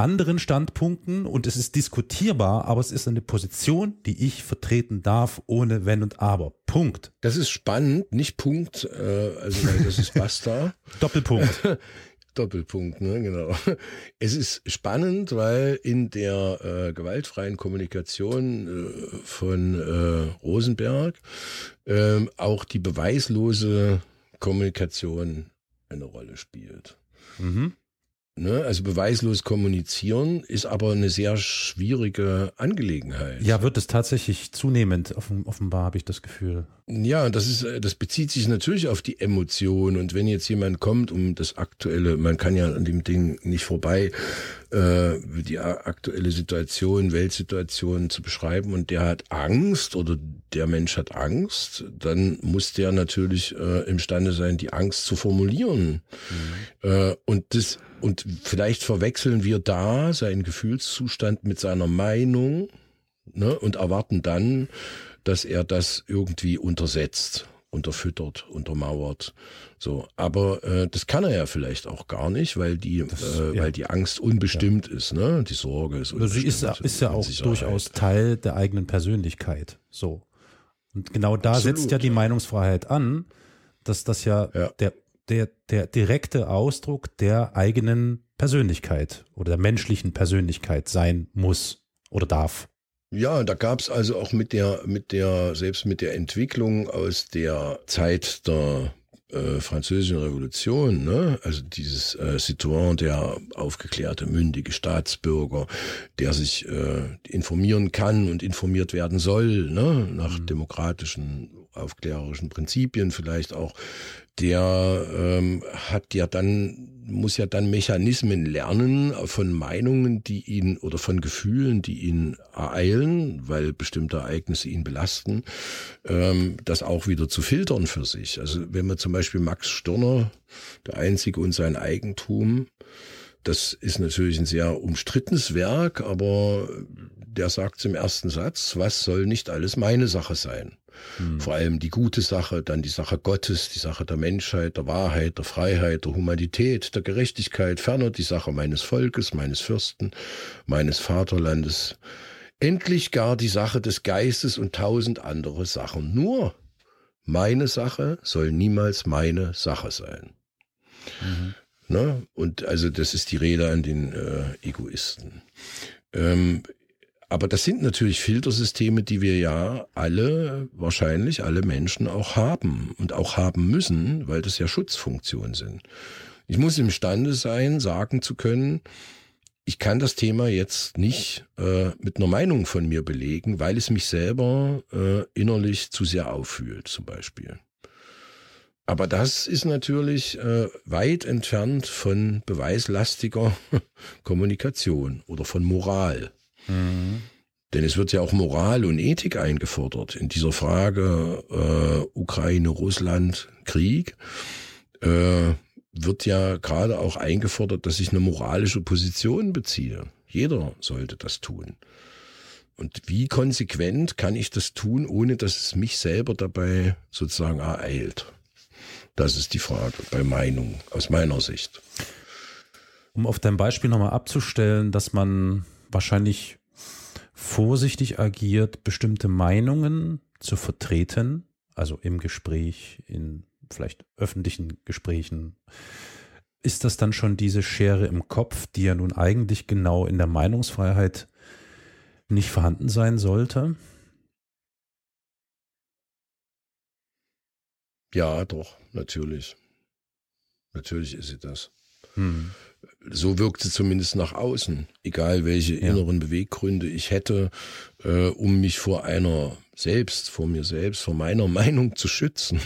anderen Standpunkten und es ist diskutierbar, aber es ist eine Position, die ich vertreten darf, ohne Wenn und Aber. Punkt. Das ist spannend, nicht Punkt, äh, also das ist Basta. Doppelpunkt. Doppelpunkt, ne, genau. Es ist spannend, weil in der äh, gewaltfreien Kommunikation äh, von äh, Rosenberg äh, auch die beweislose Kommunikation eine Rolle spielt. Mhm. Ne? Also beweislos kommunizieren ist aber eine sehr schwierige Angelegenheit. Ja, wird es tatsächlich zunehmend, offenbar habe ich das Gefühl. Ja, das ist, das bezieht sich natürlich auf die Emotion. Und wenn jetzt jemand kommt, um das aktuelle, man kann ja an dem Ding nicht vorbei, äh, die aktuelle Situation, Weltsituation zu beschreiben und der hat Angst oder der Mensch hat Angst, dann muss der natürlich äh, imstande sein, die Angst zu formulieren. Mhm. Äh, und das und vielleicht verwechseln wir da seinen Gefühlszustand mit seiner Meinung ne, und erwarten dann, dass er das irgendwie untersetzt, unterfüttert, untermauert. So, aber äh, das kann er ja vielleicht auch gar nicht, weil die, das, äh, ja. weil die Angst unbestimmt ja. ist, ne? Die Sorge ist unbestimmt. Also sie ist, ist ja auch durchaus Teil der eigenen Persönlichkeit. So. Und genau da Absolut, setzt ja die Meinungsfreiheit an, dass das ja, ja. der der, der direkte Ausdruck der eigenen Persönlichkeit oder der menschlichen Persönlichkeit sein muss oder darf. Ja, da gab es also auch mit der, mit der, selbst mit der Entwicklung aus der Zeit der äh, französischen Revolution, ne? also dieses äh, Citoyen, der aufgeklärte, mündige Staatsbürger, der sich äh, informieren kann und informiert werden soll, ne? nach mhm. demokratischen, aufklärerischen Prinzipien vielleicht auch, der ähm, hat ja dann muss ja dann Mechanismen lernen von Meinungen, die ihn oder von Gefühlen, die ihn ereilen, weil bestimmte Ereignisse ihn belasten, ähm, das auch wieder zu filtern für sich. Also wenn man zum Beispiel Max Stirner, der Einzige und sein Eigentum, das ist natürlich ein sehr umstrittenes Werk, aber der sagt zum ersten Satz, was soll nicht alles meine Sache sein? Hm. Vor allem die gute Sache, dann die Sache Gottes, die Sache der Menschheit, der Wahrheit, der Freiheit, der Humanität, der Gerechtigkeit, ferner die Sache meines Volkes, meines Fürsten, meines Vaterlandes. Endlich gar die Sache des Geistes und tausend andere Sachen. Nur meine Sache soll niemals meine Sache sein. Mhm. Ne? Und also das ist die Rede an den äh, Egoisten. Ähm, aber das sind natürlich Filtersysteme, die wir ja alle, wahrscheinlich alle Menschen auch haben und auch haben müssen, weil das ja Schutzfunktionen sind. Ich muss imstande sein, sagen zu können, ich kann das Thema jetzt nicht äh, mit einer Meinung von mir belegen, weil es mich selber äh, innerlich zu sehr auffühlt, zum Beispiel. Aber das ist natürlich äh, weit entfernt von beweislastiger Kommunikation oder von Moral. Mhm. Denn es wird ja auch Moral und Ethik eingefordert in dieser Frage äh, Ukraine, Russland, Krieg. Äh, wird ja gerade auch eingefordert, dass ich eine moralische Position beziehe. Jeder sollte das tun. Und wie konsequent kann ich das tun, ohne dass es mich selber dabei sozusagen ereilt? Das ist die Frage bei Meinung aus meiner Sicht. Um auf dein Beispiel nochmal abzustellen, dass man wahrscheinlich vorsichtig agiert, bestimmte Meinungen zu vertreten, also im Gespräch, in vielleicht öffentlichen Gesprächen, ist das dann schon diese Schere im Kopf, die ja nun eigentlich genau in der Meinungsfreiheit nicht vorhanden sein sollte? Ja, doch, natürlich. Natürlich ist sie das. Hm. So wirkt sie zumindest nach außen, egal welche ja. inneren Beweggründe ich hätte, äh, um mich vor einer selbst, vor mir selbst, vor meiner Meinung zu schützen.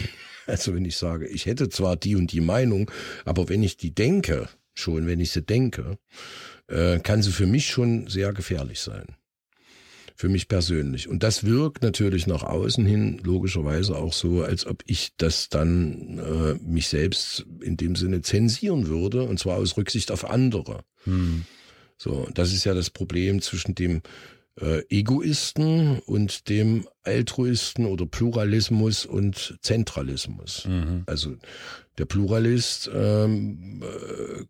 Also wenn ich sage, ich hätte zwar die und die Meinung, aber wenn ich die denke, schon wenn ich sie denke, äh, kann sie für mich schon sehr gefährlich sein für mich persönlich. Und das wirkt natürlich nach außen hin logischerweise auch so, als ob ich das dann äh, mich selbst in dem Sinne zensieren würde, und zwar aus Rücksicht auf andere. Hm. So, das ist ja das Problem zwischen dem äh, Egoisten und dem Altruisten oder Pluralismus und Zentralismus. Mhm. Also der Pluralist ähm, äh,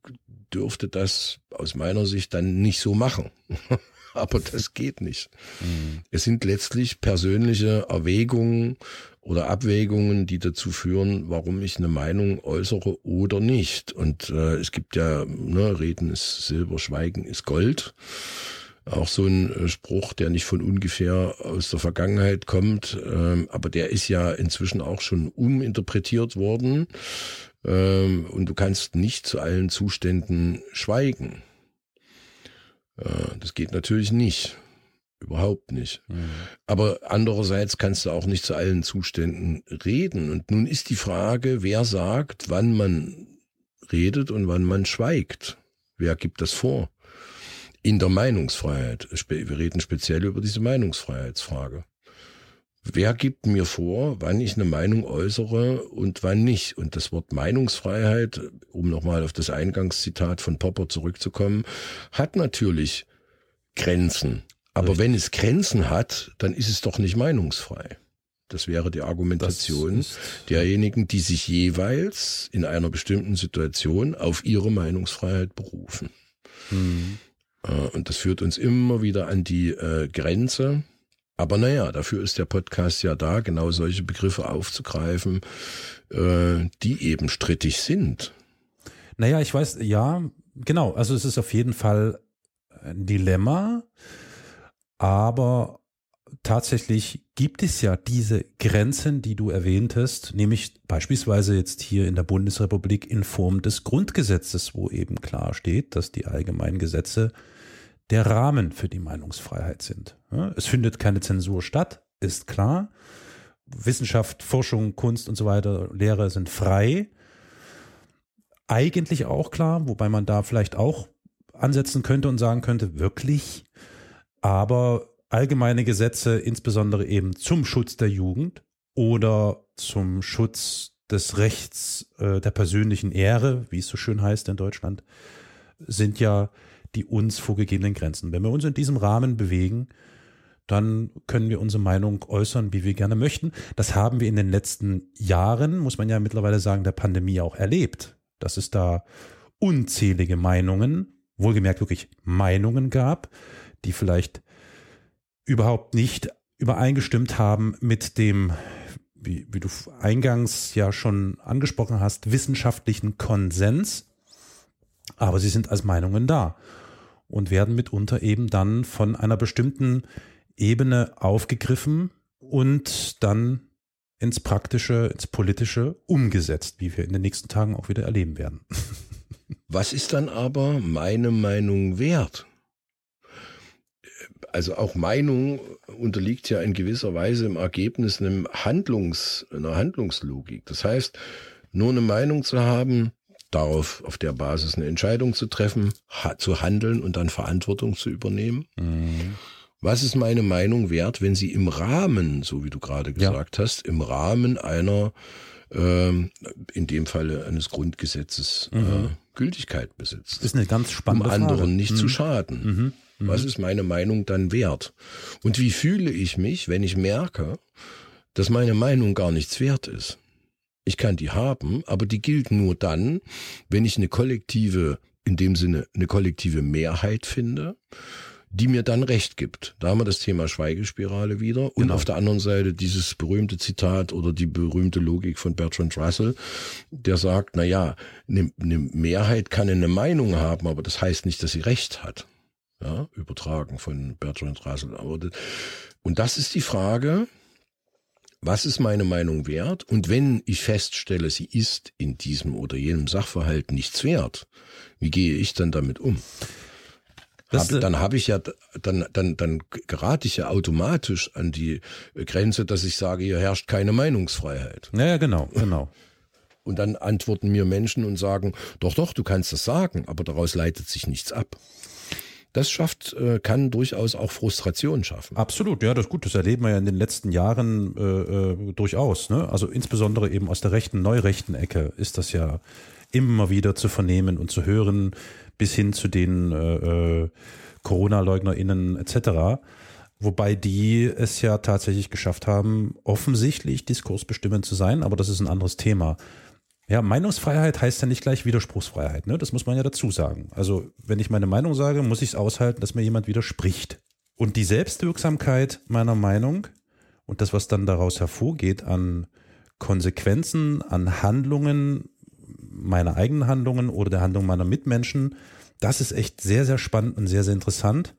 dürfte das aus meiner Sicht dann nicht so machen. aber das geht nicht. Mhm. Es sind letztlich persönliche Erwägungen oder Abwägungen, die dazu führen, warum ich eine Meinung äußere oder nicht. Und äh, es gibt ja, ne, Reden ist Silber, Schweigen ist Gold. Auch so ein äh, Spruch, der nicht von ungefähr aus der Vergangenheit kommt, ähm, aber der ist ja inzwischen auch schon uminterpretiert worden. Ähm, und du kannst nicht zu allen Zuständen schweigen. Das geht natürlich nicht. Überhaupt nicht. Mhm. Aber andererseits kannst du auch nicht zu allen Zuständen reden. Und nun ist die Frage, wer sagt, wann man redet und wann man schweigt. Wer gibt das vor? In der Meinungsfreiheit. Wir reden speziell über diese Meinungsfreiheitsfrage. Wer gibt mir vor, wann ich eine Meinung äußere und wann nicht? Und das Wort Meinungsfreiheit, um nochmal auf das Eingangszitat von Popper zurückzukommen, hat natürlich Grenzen. Aber Richtig. wenn es Grenzen hat, dann ist es doch nicht meinungsfrei. Das wäre die Argumentation derjenigen, die sich jeweils in einer bestimmten Situation auf ihre Meinungsfreiheit berufen. Mhm. Und das führt uns immer wieder an die äh, Grenze aber naja, dafür ist der Podcast ja da, genau solche Begriffe aufzugreifen, äh, die eben strittig sind. Naja, ich weiß, ja, genau. Also es ist auf jeden Fall ein Dilemma, aber tatsächlich gibt es ja diese Grenzen, die du erwähntest, nämlich beispielsweise jetzt hier in der Bundesrepublik in Form des Grundgesetzes, wo eben klar steht, dass die allgemeinen Gesetze der Rahmen für die Meinungsfreiheit sind. Es findet keine Zensur statt, ist klar. Wissenschaft, Forschung, Kunst und so weiter, Lehre sind frei. Eigentlich auch klar, wobei man da vielleicht auch ansetzen könnte und sagen könnte, wirklich. Aber allgemeine Gesetze, insbesondere eben zum Schutz der Jugend oder zum Schutz des Rechts äh, der persönlichen Ehre, wie es so schön heißt in Deutschland, sind ja die uns vorgegebenen Grenzen. Wenn wir uns in diesem Rahmen bewegen, dann können wir unsere Meinung äußern, wie wir gerne möchten. Das haben wir in den letzten Jahren, muss man ja mittlerweile sagen, der Pandemie auch erlebt, dass es da unzählige Meinungen, wohlgemerkt wirklich Meinungen gab, die vielleicht überhaupt nicht übereingestimmt haben mit dem, wie, wie du eingangs ja schon angesprochen hast, wissenschaftlichen Konsens. Aber sie sind als Meinungen da und werden mitunter eben dann von einer bestimmten Ebene aufgegriffen und dann ins Praktische, ins Politische umgesetzt, wie wir in den nächsten Tagen auch wieder erleben werden. Was ist dann aber meine Meinung wert? Also auch Meinung unterliegt ja in gewisser Weise im Ergebnis einem Handlungs, einer Handlungslogik. Das heißt, nur eine Meinung zu haben, darauf, auf der Basis eine Entscheidung zu treffen, ha zu handeln und dann Verantwortung zu übernehmen. Mhm. Was ist meine Meinung wert, wenn sie im Rahmen, so wie du gerade gesagt ja. hast, im Rahmen einer, äh, in dem Falle eines Grundgesetzes, mhm. äh, Gültigkeit besitzt? Das ist eine ganz spannende Um anderen Frage. nicht mhm. zu schaden. Mhm. Mhm. Was ist meine Meinung dann wert? Und wie fühle ich mich, wenn ich merke, dass meine Meinung gar nichts wert ist? Ich kann die haben, aber die gilt nur dann, wenn ich eine kollektive, in dem Sinne eine kollektive Mehrheit finde, die mir dann Recht gibt. Da haben wir das Thema Schweigespirale wieder. Und genau. auf der anderen Seite dieses berühmte Zitat oder die berühmte Logik von Bertrand Russell, der sagt, na ja, eine, Mehrheit kann eine Meinung haben, aber das heißt nicht, dass sie Recht hat. Ja, übertragen von Bertrand Russell. Aber das, und das ist die Frage, was ist meine Meinung wert? Und wenn ich feststelle, sie ist in diesem oder jenem Sachverhalt nichts wert, wie gehe ich dann damit um? Hab, dann habe ich ja, dann, dann, dann gerate ich ja automatisch an die Grenze, dass ich sage, hier herrscht keine Meinungsfreiheit. Ja, ja genau, genau. Und dann antworten mir Menschen und sagen, doch, doch, du kannst das sagen, aber daraus leitet sich nichts ab. Das schafft, äh, kann durchaus auch Frustration schaffen. Absolut, ja, das ist gut. Das erleben wir ja in den letzten Jahren äh, äh, durchaus. Ne? Also insbesondere eben aus der rechten, neurechten Ecke ist das ja immer wieder zu vernehmen und zu hören, bis hin zu den äh, äh, Corona-LeugnerInnen etc. Wobei die es ja tatsächlich geschafft haben, offensichtlich diskursbestimmend zu sein, aber das ist ein anderes Thema. Ja, Meinungsfreiheit heißt ja nicht gleich Widerspruchsfreiheit, ne? Das muss man ja dazu sagen. Also, wenn ich meine Meinung sage, muss ich es aushalten, dass mir jemand widerspricht. Und die Selbstwirksamkeit meiner Meinung und das, was dann daraus hervorgeht an Konsequenzen, an Handlungen, meiner eigenen Handlungen oder der Handlung meiner Mitmenschen. Das ist echt sehr, sehr spannend und sehr, sehr interessant,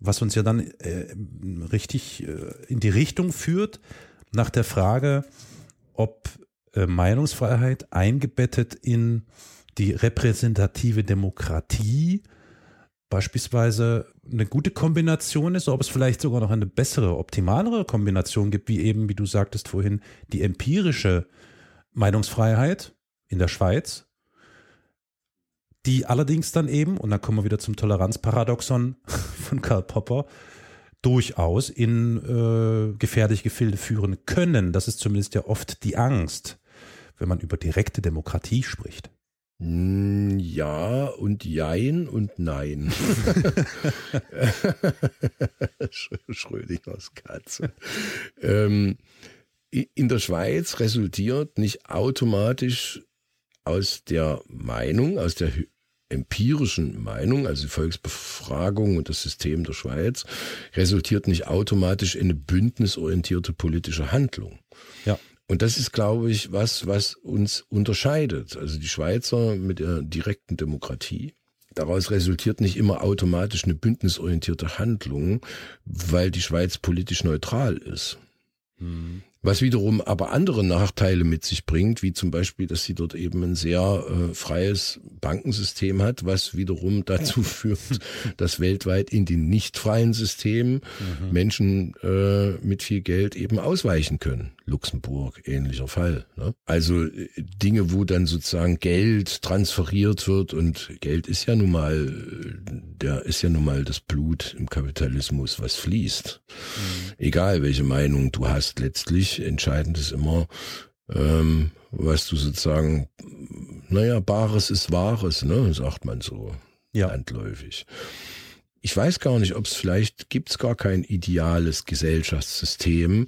was uns ja dann äh, richtig äh, in die Richtung führt nach der Frage, ob Meinungsfreiheit eingebettet in die repräsentative Demokratie. Beispielsweise eine gute Kombination ist, ob es vielleicht sogar noch eine bessere, optimalere Kombination gibt, wie eben, wie du sagtest vorhin, die empirische Meinungsfreiheit, in der Schweiz, die allerdings dann eben, und dann kommen wir wieder zum Toleranzparadoxon von Karl Popper, durchaus in äh, gefährliche Gefilde führen können. Das ist zumindest ja oft die Angst, wenn man über direkte Demokratie spricht. Hm, ja und jein und nein. Schrödingers Katze. Ähm, in der Schweiz resultiert nicht automatisch aus der Meinung, aus der empirischen Meinung, also die Volksbefragung und das System der Schweiz, resultiert nicht automatisch in eine bündnisorientierte politische Handlung. Ja. Und das ist, glaube ich, was, was uns unterscheidet. Also die Schweizer mit der direkten Demokratie. Daraus resultiert nicht immer automatisch eine bündnisorientierte Handlung, weil die Schweiz politisch neutral ist. Mhm. Was wiederum aber andere Nachteile mit sich bringt, wie zum Beispiel, dass sie dort eben ein sehr äh, freies Bankensystem hat, was wiederum dazu führt, dass weltweit in den nicht freien Systemen mhm. Menschen äh, mit viel Geld eben ausweichen können. Luxemburg, ähnlicher Fall. Ne? Also äh, Dinge, wo dann sozusagen Geld transferiert wird und Geld ist ja nun mal, der ist ja nun mal das Blut im Kapitalismus, was fließt. Mhm. Egal welche Meinung du hast, letztlich entscheidend ist immer, ähm, was du sozusagen, naja, Bares ist Wahres, ne, sagt man so ja. landläufig. Ich weiß gar nicht, ob es vielleicht gibt es gar kein ideales Gesellschaftssystem,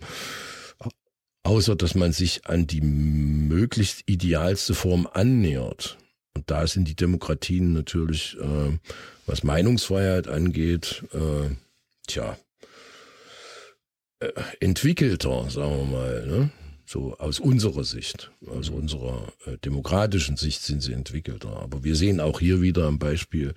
außer dass man sich an die möglichst idealste Form annähert. Und da sind die Demokratien natürlich, äh, was Meinungsfreiheit angeht, äh, tja, entwickelter, sagen wir mal. Ne? So aus unserer Sicht, aus unserer äh, demokratischen Sicht sind sie entwickelter. Aber wir sehen auch hier wieder am Beispiel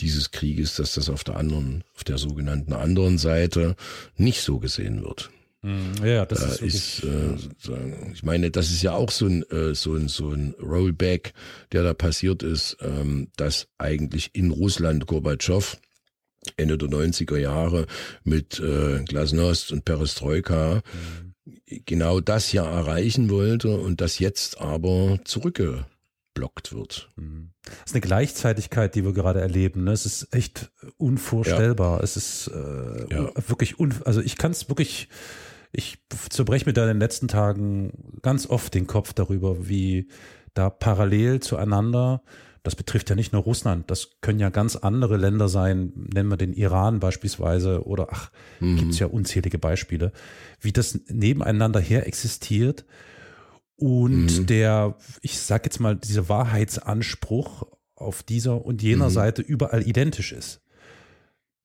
dieses Krieges, dass das auf der anderen, auf der sogenannten anderen Seite nicht so gesehen wird. Mhm. Ja, das da ist, ist äh, ich meine, das ist ja auch so ein, äh, so ein, so ein Rollback, der da passiert ist, ähm, dass eigentlich in Russland Gorbatschow Ende der 90er Jahre mit äh, Glasnost und Perestroika mhm. genau das ja erreichen wollte und das jetzt aber zurückge blockt wird. Mhm. Das ist eine Gleichzeitigkeit, die wir gerade erleben. Ne? Es ist echt unvorstellbar. Ja. Es ist äh, ja. wirklich, un also ich kann es wirklich ich zerbreche mir da in den letzten Tagen ganz oft den Kopf darüber, wie da parallel zueinander, das betrifft ja nicht nur Russland, das können ja ganz andere Länder sein, nennen wir den Iran beispielsweise oder ach, mhm. gibt es ja unzählige Beispiele, wie das nebeneinander her existiert und mhm. der, ich sag jetzt mal, dieser Wahrheitsanspruch auf dieser und jener mhm. Seite überall identisch ist.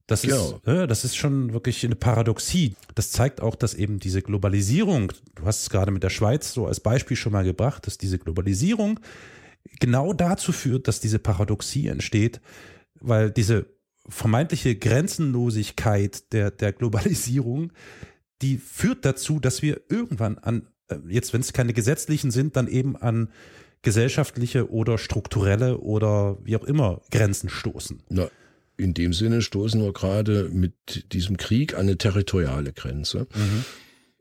Das ist, genau. das ist schon wirklich eine Paradoxie. Das zeigt auch, dass eben diese Globalisierung, du hast es gerade mit der Schweiz so als Beispiel schon mal gebracht, dass diese Globalisierung genau dazu führt, dass diese Paradoxie entsteht, weil diese vermeintliche Grenzenlosigkeit der, der Globalisierung, die führt dazu, dass wir irgendwann an, äh, jetzt wenn es keine gesetzlichen sind, dann eben an gesellschaftliche oder strukturelle oder wie auch immer Grenzen stoßen. Na, in dem Sinne stoßen wir gerade mit diesem Krieg an eine territoriale Grenze. Mhm.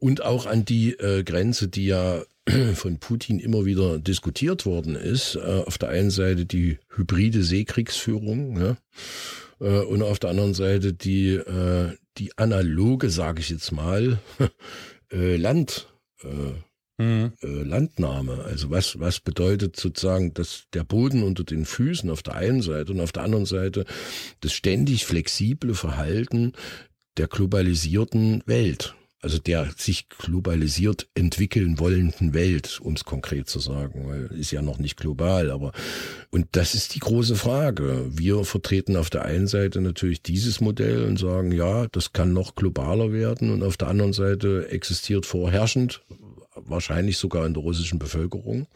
Und auch an die äh, Grenze, die ja von Putin immer wieder diskutiert worden ist. Äh, auf der einen Seite die hybride Seekriegsführung ja, äh, und auf der anderen Seite die, äh, die analoge, sage ich jetzt mal, äh, Land. Äh, mhm. äh, Landnahme. Also was, was bedeutet sozusagen, dass der Boden unter den Füßen auf der einen Seite und auf der anderen Seite das ständig flexible Verhalten der globalisierten Welt also der sich globalisiert entwickeln wollenden Welt, um es konkret zu sagen, weil ist ja noch nicht global, aber und das ist die große Frage. Wir vertreten auf der einen Seite natürlich dieses Modell und sagen, ja, das kann noch globaler werden und auf der anderen Seite existiert vorherrschend wahrscheinlich sogar in der russischen Bevölkerung,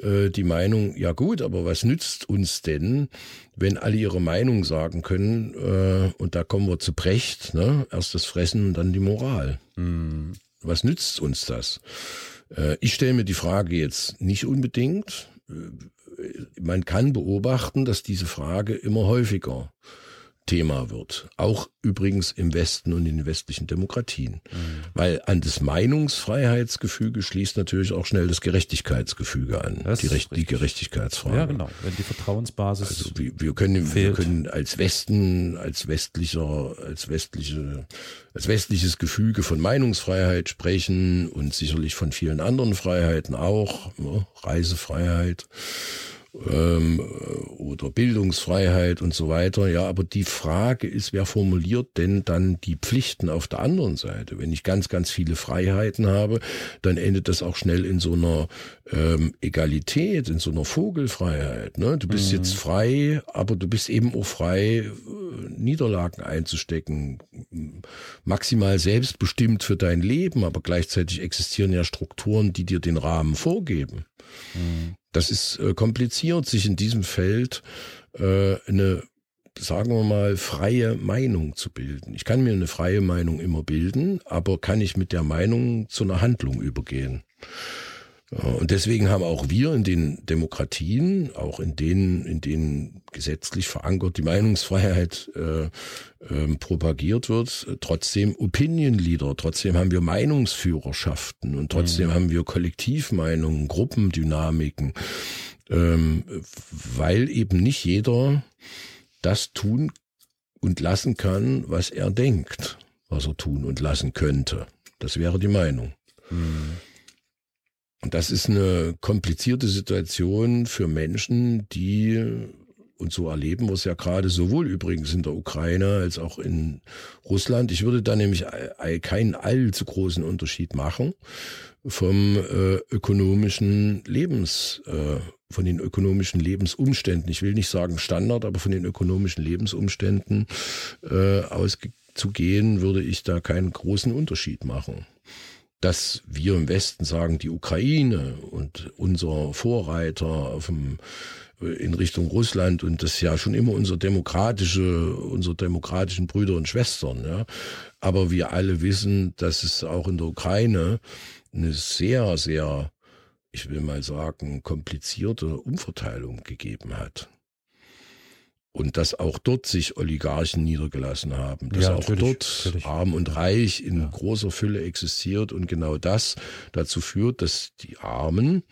äh, die Meinung, ja gut, aber was nützt uns denn, wenn alle ihre Meinung sagen können, äh, und da kommen wir zu Brecht, ne? erst das Fressen und dann die Moral. Mhm. Was nützt uns das? Äh, ich stelle mir die Frage jetzt nicht unbedingt. Man kann beobachten, dass diese Frage immer häufiger Thema wird. Auch übrigens im Westen und in den westlichen Demokratien. Mhm. Weil an das Meinungsfreiheitsgefüge schließt natürlich auch schnell das Gerechtigkeitsgefüge an. Das die, Recht, die Gerechtigkeitsfrage. Ja, genau. Wenn die Vertrauensbasis. Also wir, wir können, fehlt. wir können als Westen, als westlicher, als westliche, als westliches Gefüge von Meinungsfreiheit sprechen und sicherlich von vielen anderen Freiheiten auch, ne? Reisefreiheit ähm, oder Bildungsfreiheit und so weiter. Ja, aber die Frage ist, wer formuliert denn dann die Pflichten auf der anderen Seite? Wenn ich ganz, ganz viele Freiheiten habe, dann endet das auch schnell in so einer ähm, Egalität, in so einer Vogelfreiheit. Ne? Du bist mhm. jetzt frei, aber du bist eben auch frei, äh, Niederlagen einzustecken, maximal selbstbestimmt für dein Leben, aber gleichzeitig existieren ja Strukturen, die dir den Rahmen vorgeben. Mhm. Das ist äh, kompliziert, sich in diesem Feld äh, eine, sagen wir mal, freie Meinung zu bilden. Ich kann mir eine freie Meinung immer bilden, aber kann ich mit der Meinung zu einer Handlung übergehen? Und deswegen haben auch wir in den Demokratien, auch in denen, in denen gesetzlich verankert die Meinungsfreiheit äh, äh, propagiert wird, trotzdem Opinion Leader, trotzdem haben wir Meinungsführerschaften und trotzdem mhm. haben wir Kollektivmeinungen, Gruppendynamiken, ähm, weil eben nicht jeder das tun und lassen kann, was er denkt, was er tun und lassen könnte. Das wäre die Meinung. Mhm. Und das ist eine komplizierte Situation für Menschen, die und so erleben wir es ja gerade sowohl übrigens in der Ukraine als auch in Russland. Ich würde da nämlich keinen allzu großen Unterschied machen vom äh, ökonomischen Lebens, äh, von den ökonomischen Lebensumständen. Ich will nicht sagen Standard, aber von den ökonomischen Lebensumständen äh, auszugehen, würde ich da keinen großen Unterschied machen dass wir im Westen sagen, die Ukraine und unser Vorreiter auf dem, in Richtung Russland und das ja schon immer unsere demokratische, unsere demokratischen Brüder und Schwestern. Ja. Aber wir alle wissen, dass es auch in der Ukraine eine sehr, sehr, ich will mal sagen, komplizierte Umverteilung gegeben hat und dass auch dort sich Oligarchen niedergelassen haben, dass ja, auch dort natürlich. arm und reich in ja. großer Fülle existiert und genau das dazu führt, dass die Armen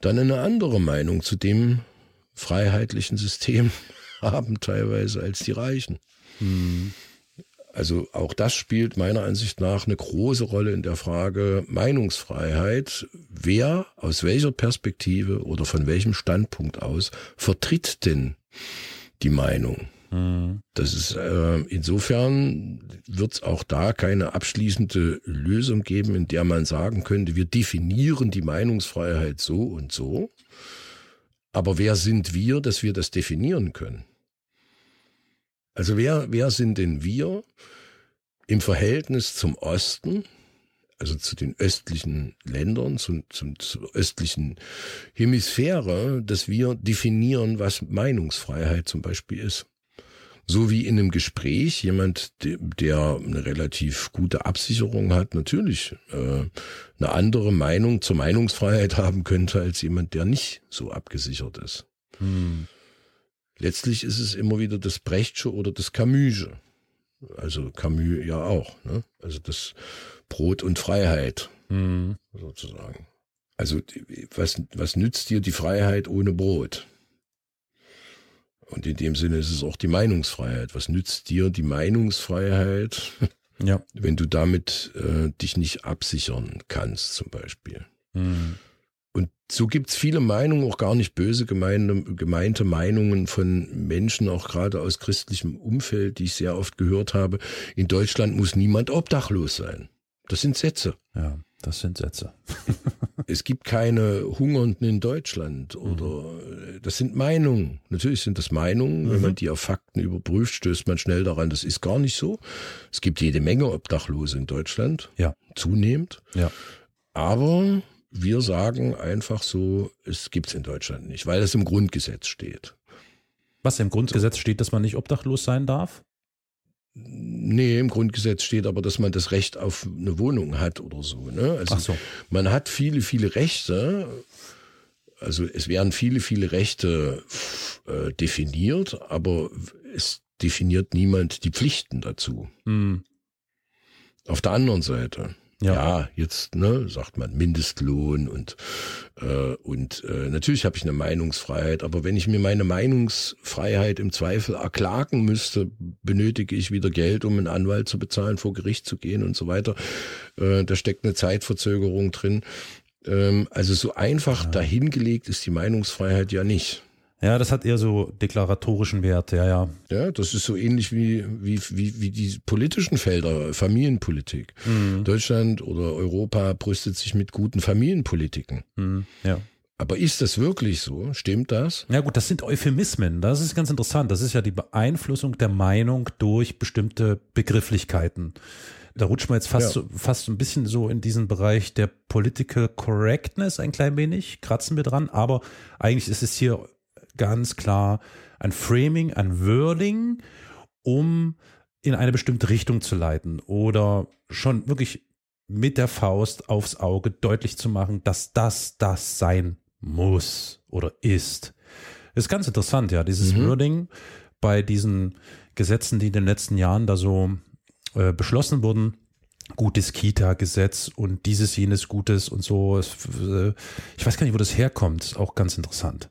dann eine andere Meinung zu dem freiheitlichen System haben teilweise als die Reichen. Hm. Also auch das spielt meiner Ansicht nach eine große Rolle in der Frage Meinungsfreiheit. Wer aus welcher Perspektive oder von welchem Standpunkt aus vertritt denn die Meinung. Das ist äh, insofern wird es auch da keine abschließende Lösung geben, in der man sagen könnte, wir definieren die Meinungsfreiheit so und so. Aber wer sind wir, dass wir das definieren können? Also wer, wer sind denn wir im Verhältnis zum Osten, also zu den östlichen Ländern, zum, zum, zur östlichen Hemisphäre, dass wir definieren, was Meinungsfreiheit zum Beispiel ist. So wie in einem Gespräch jemand, der eine relativ gute Absicherung hat, natürlich äh, eine andere Meinung zur Meinungsfreiheit haben könnte als jemand, der nicht so abgesichert ist. Hm. Letztlich ist es immer wieder das Brechtsche oder das Camusche. Also Camus ja auch. Ne? Also das Brot und Freiheit mhm. sozusagen. Also was, was nützt dir die Freiheit ohne Brot? Und in dem Sinne ist es auch die Meinungsfreiheit. Was nützt dir die Meinungsfreiheit, ja. wenn du damit äh, dich nicht absichern kannst, zum Beispiel? Mhm. Und so gibt's viele Meinungen, auch gar nicht böse gemeine, gemeinte Meinungen von Menschen, auch gerade aus christlichem Umfeld, die ich sehr oft gehört habe. In Deutschland muss niemand obdachlos sein. Das sind Sätze. Ja, das sind Sätze. es gibt keine Hungernden in Deutschland oder mhm. das sind Meinungen. Natürlich sind das Meinungen. Mhm. Wenn man die auf Fakten überprüft, stößt man schnell daran, das ist gar nicht so. Es gibt jede Menge Obdachlose in Deutschland. Ja. Zunehmend. Ja. Aber wir sagen einfach so, es gibt's in Deutschland nicht, weil es im Grundgesetz steht. Was im Grundgesetz steht, dass man nicht obdachlos sein darf? Nee, im Grundgesetz steht aber, dass man das Recht auf eine Wohnung hat oder so. Ne? Also Ach so. man hat viele, viele Rechte. Also es werden viele, viele Rechte äh, definiert, aber es definiert niemand die Pflichten dazu. Mhm. Auf der anderen Seite ja. ja, jetzt ne, sagt man Mindestlohn und äh, und äh, natürlich habe ich eine Meinungsfreiheit, aber wenn ich mir meine Meinungsfreiheit im Zweifel erklagen müsste, benötige ich wieder Geld, um einen Anwalt zu bezahlen, vor Gericht zu gehen und so weiter. Äh, da steckt eine Zeitverzögerung drin. Ähm, also so einfach ja. dahingelegt ist die Meinungsfreiheit ja nicht. Ja, das hat eher so deklaratorischen Wert, ja, ja. Ja, das ist so ähnlich wie, wie, wie, wie die politischen Felder, Familienpolitik. Mhm. Deutschland oder Europa brüstet sich mit guten Familienpolitiken. Mhm, ja. Aber ist das wirklich so? Stimmt das? Ja gut, das sind Euphemismen. Das ist ganz interessant. Das ist ja die Beeinflussung der Meinung durch bestimmte Begrifflichkeiten. Da rutscht man jetzt fast, ja. so, fast ein bisschen so in diesen Bereich der Political Correctness ein klein wenig, kratzen wir dran. Aber eigentlich ist es hier ganz klar ein Framing, ein Wording, um in eine bestimmte Richtung zu leiten oder schon wirklich mit der Faust aufs Auge deutlich zu machen, dass das das sein muss oder ist. Ist ganz interessant, ja, dieses mhm. Wording bei diesen Gesetzen, die in den letzten Jahren da so äh, beschlossen wurden. Gutes Kita-Gesetz und dieses, jenes Gutes und so. Äh, ich weiß gar nicht, wo das herkommt. Ist auch ganz interessant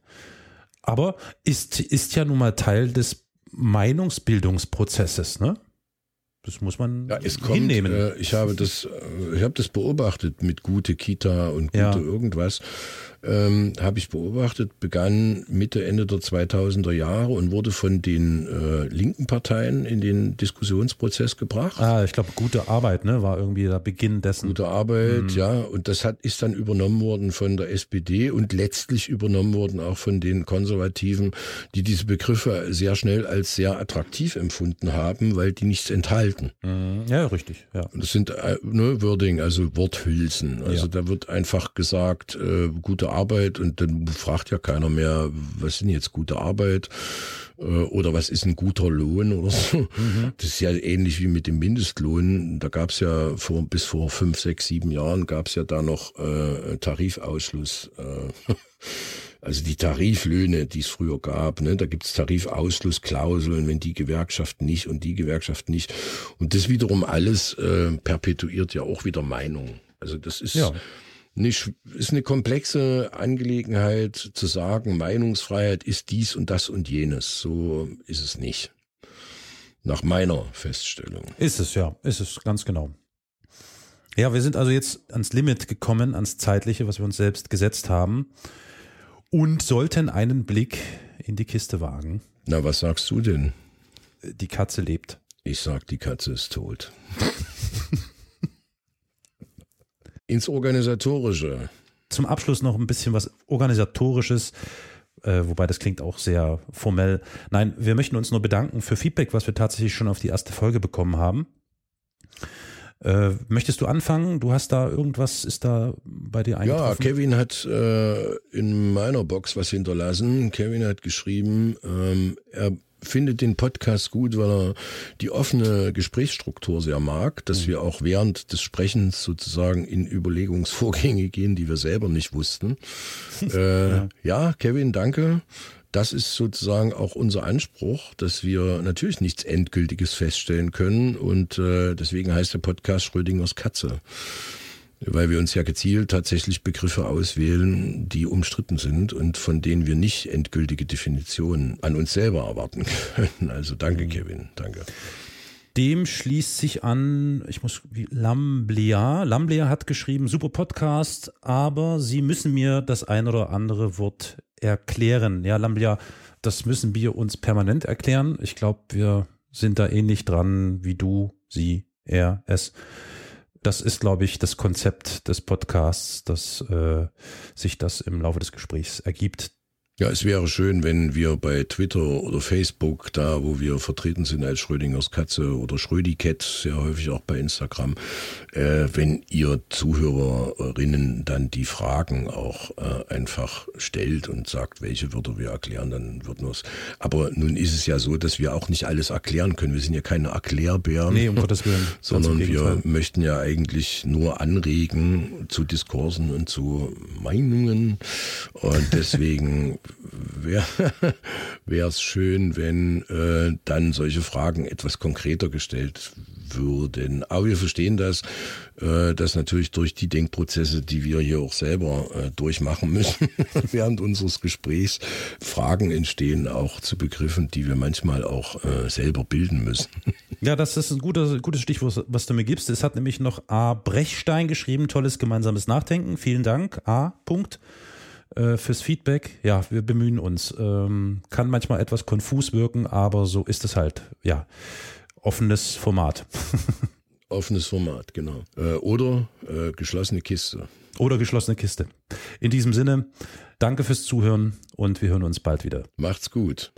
aber ist, ist ja nun mal Teil des Meinungsbildungsprozesses, ne? Das muss man ja, es kommt, hinnehmen. Äh, ich habe das, äh, ich habe das beobachtet mit gute Kita und gute ja. irgendwas ähm, habe ich beobachtet, begann Mitte, Ende der 2000er Jahre und wurde von den äh, linken Parteien in den Diskussionsprozess gebracht. Ah, ich glaube, gute Arbeit, ne, war irgendwie der Beginn dessen. Gute Arbeit, mhm. ja, und das hat, ist dann übernommen worden von der SPD und letztlich übernommen worden auch von den Konservativen, die diese Begriffe sehr schnell als sehr attraktiv empfunden haben, weil die nichts enthalten. Mhm. Ja, richtig, ja. Und das sind äh, ne, Wording, also Worthülsen. Also ja. da wird einfach gesagt, äh, gute Arbeit und dann fragt ja keiner mehr, was sind jetzt gute Arbeit äh, oder was ist ein guter Lohn oder so. Mhm. Das ist ja ähnlich wie mit dem Mindestlohn. Da gab es ja vor bis vor fünf, sechs, sieben Jahren gab es ja da noch äh, Tarifausschluss. Äh, also die Tariflöhne, die es früher gab, ne, da gibt es Tarifausschlussklauseln, wenn die Gewerkschaft nicht und die Gewerkschaft nicht. Und das wiederum alles äh, perpetuiert ja auch wieder Meinung. Also das ist ja nicht, ist eine komplexe Angelegenheit zu sagen, Meinungsfreiheit ist dies und das und jenes. So ist es nicht. Nach meiner Feststellung. Ist es, ja. Ist es, ganz genau. Ja, wir sind also jetzt ans Limit gekommen, ans Zeitliche, was wir uns selbst gesetzt haben. Und sollten einen Blick in die Kiste wagen. Na, was sagst du denn? die Katze lebt. Ich sag, die Katze ist tot. Ins Organisatorische. Zum Abschluss noch ein bisschen was Organisatorisches, äh, wobei das klingt auch sehr formell. Nein, wir möchten uns nur bedanken für Feedback, was wir tatsächlich schon auf die erste Folge bekommen haben. Äh, möchtest du anfangen? Du hast da irgendwas, ist da bei dir eingetroffen? Ja, Kevin hat äh, in meiner Box was hinterlassen. Kevin hat geschrieben, ähm, er findet den Podcast gut, weil er die offene Gesprächsstruktur sehr mag, dass mhm. wir auch während des Sprechens sozusagen in Überlegungsvorgänge gehen, die wir selber nicht wussten. äh, ja. ja, Kevin, danke. Das ist sozusagen auch unser Anspruch, dass wir natürlich nichts Endgültiges feststellen können und äh, deswegen heißt der Podcast Schrödingers Katze weil wir uns ja gezielt tatsächlich Begriffe auswählen, die umstritten sind und von denen wir nicht endgültige Definitionen an uns selber erwarten können. Also danke, mhm. Kevin, danke. Dem schließt sich an, ich muss, wie Lamblea. Lamblea hat geschrieben, super Podcast, aber Sie müssen mir das ein oder andere Wort erklären. Ja, Lamblea, das müssen wir uns permanent erklären. Ich glaube, wir sind da ähnlich dran wie du, sie, er, es das ist, glaube ich, das Konzept des Podcasts, dass äh, sich das im Laufe des Gesprächs ergibt. Ja, es wäre schön, wenn wir bei Twitter oder Facebook, da wo wir vertreten sind als Schrödingers Katze oder Schrödicat, sehr häufig auch bei Instagram, äh, wenn ihr Zuhörerinnen dann die Fragen auch äh, einfach stellt und sagt, welche Wörter wir erklären, dann würden wir es. Aber nun ist es ja so, dass wir auch nicht alles erklären können. Wir sind ja keine Erklärbären. Nee, um Gottes Willen. sondern wir möchten ja eigentlich nur anregen zu Diskursen und zu Meinungen. Und deswegen wäre es schön, wenn äh, dann solche Fragen etwas konkreter gestellt würden. Aber wir verstehen das, äh, dass natürlich durch die Denkprozesse, die wir hier auch selber äh, durchmachen müssen, während unseres Gesprächs Fragen entstehen, auch zu Begriffen, die wir manchmal auch äh, selber bilden müssen. Ja, das ist ein guter, gutes Stichwort, was du mir gibst. Es hat nämlich noch A. Brechstein geschrieben, tolles gemeinsames Nachdenken. Vielen Dank. A. Punkt äh, fürs Feedback. Ja, wir bemühen uns. Ähm, kann manchmal etwas konfus wirken, aber so ist es halt. Ja, offenes Format. offenes Format, genau. Äh, oder äh, geschlossene Kiste. Oder geschlossene Kiste. In diesem Sinne, danke fürs Zuhören und wir hören uns bald wieder. Macht's gut.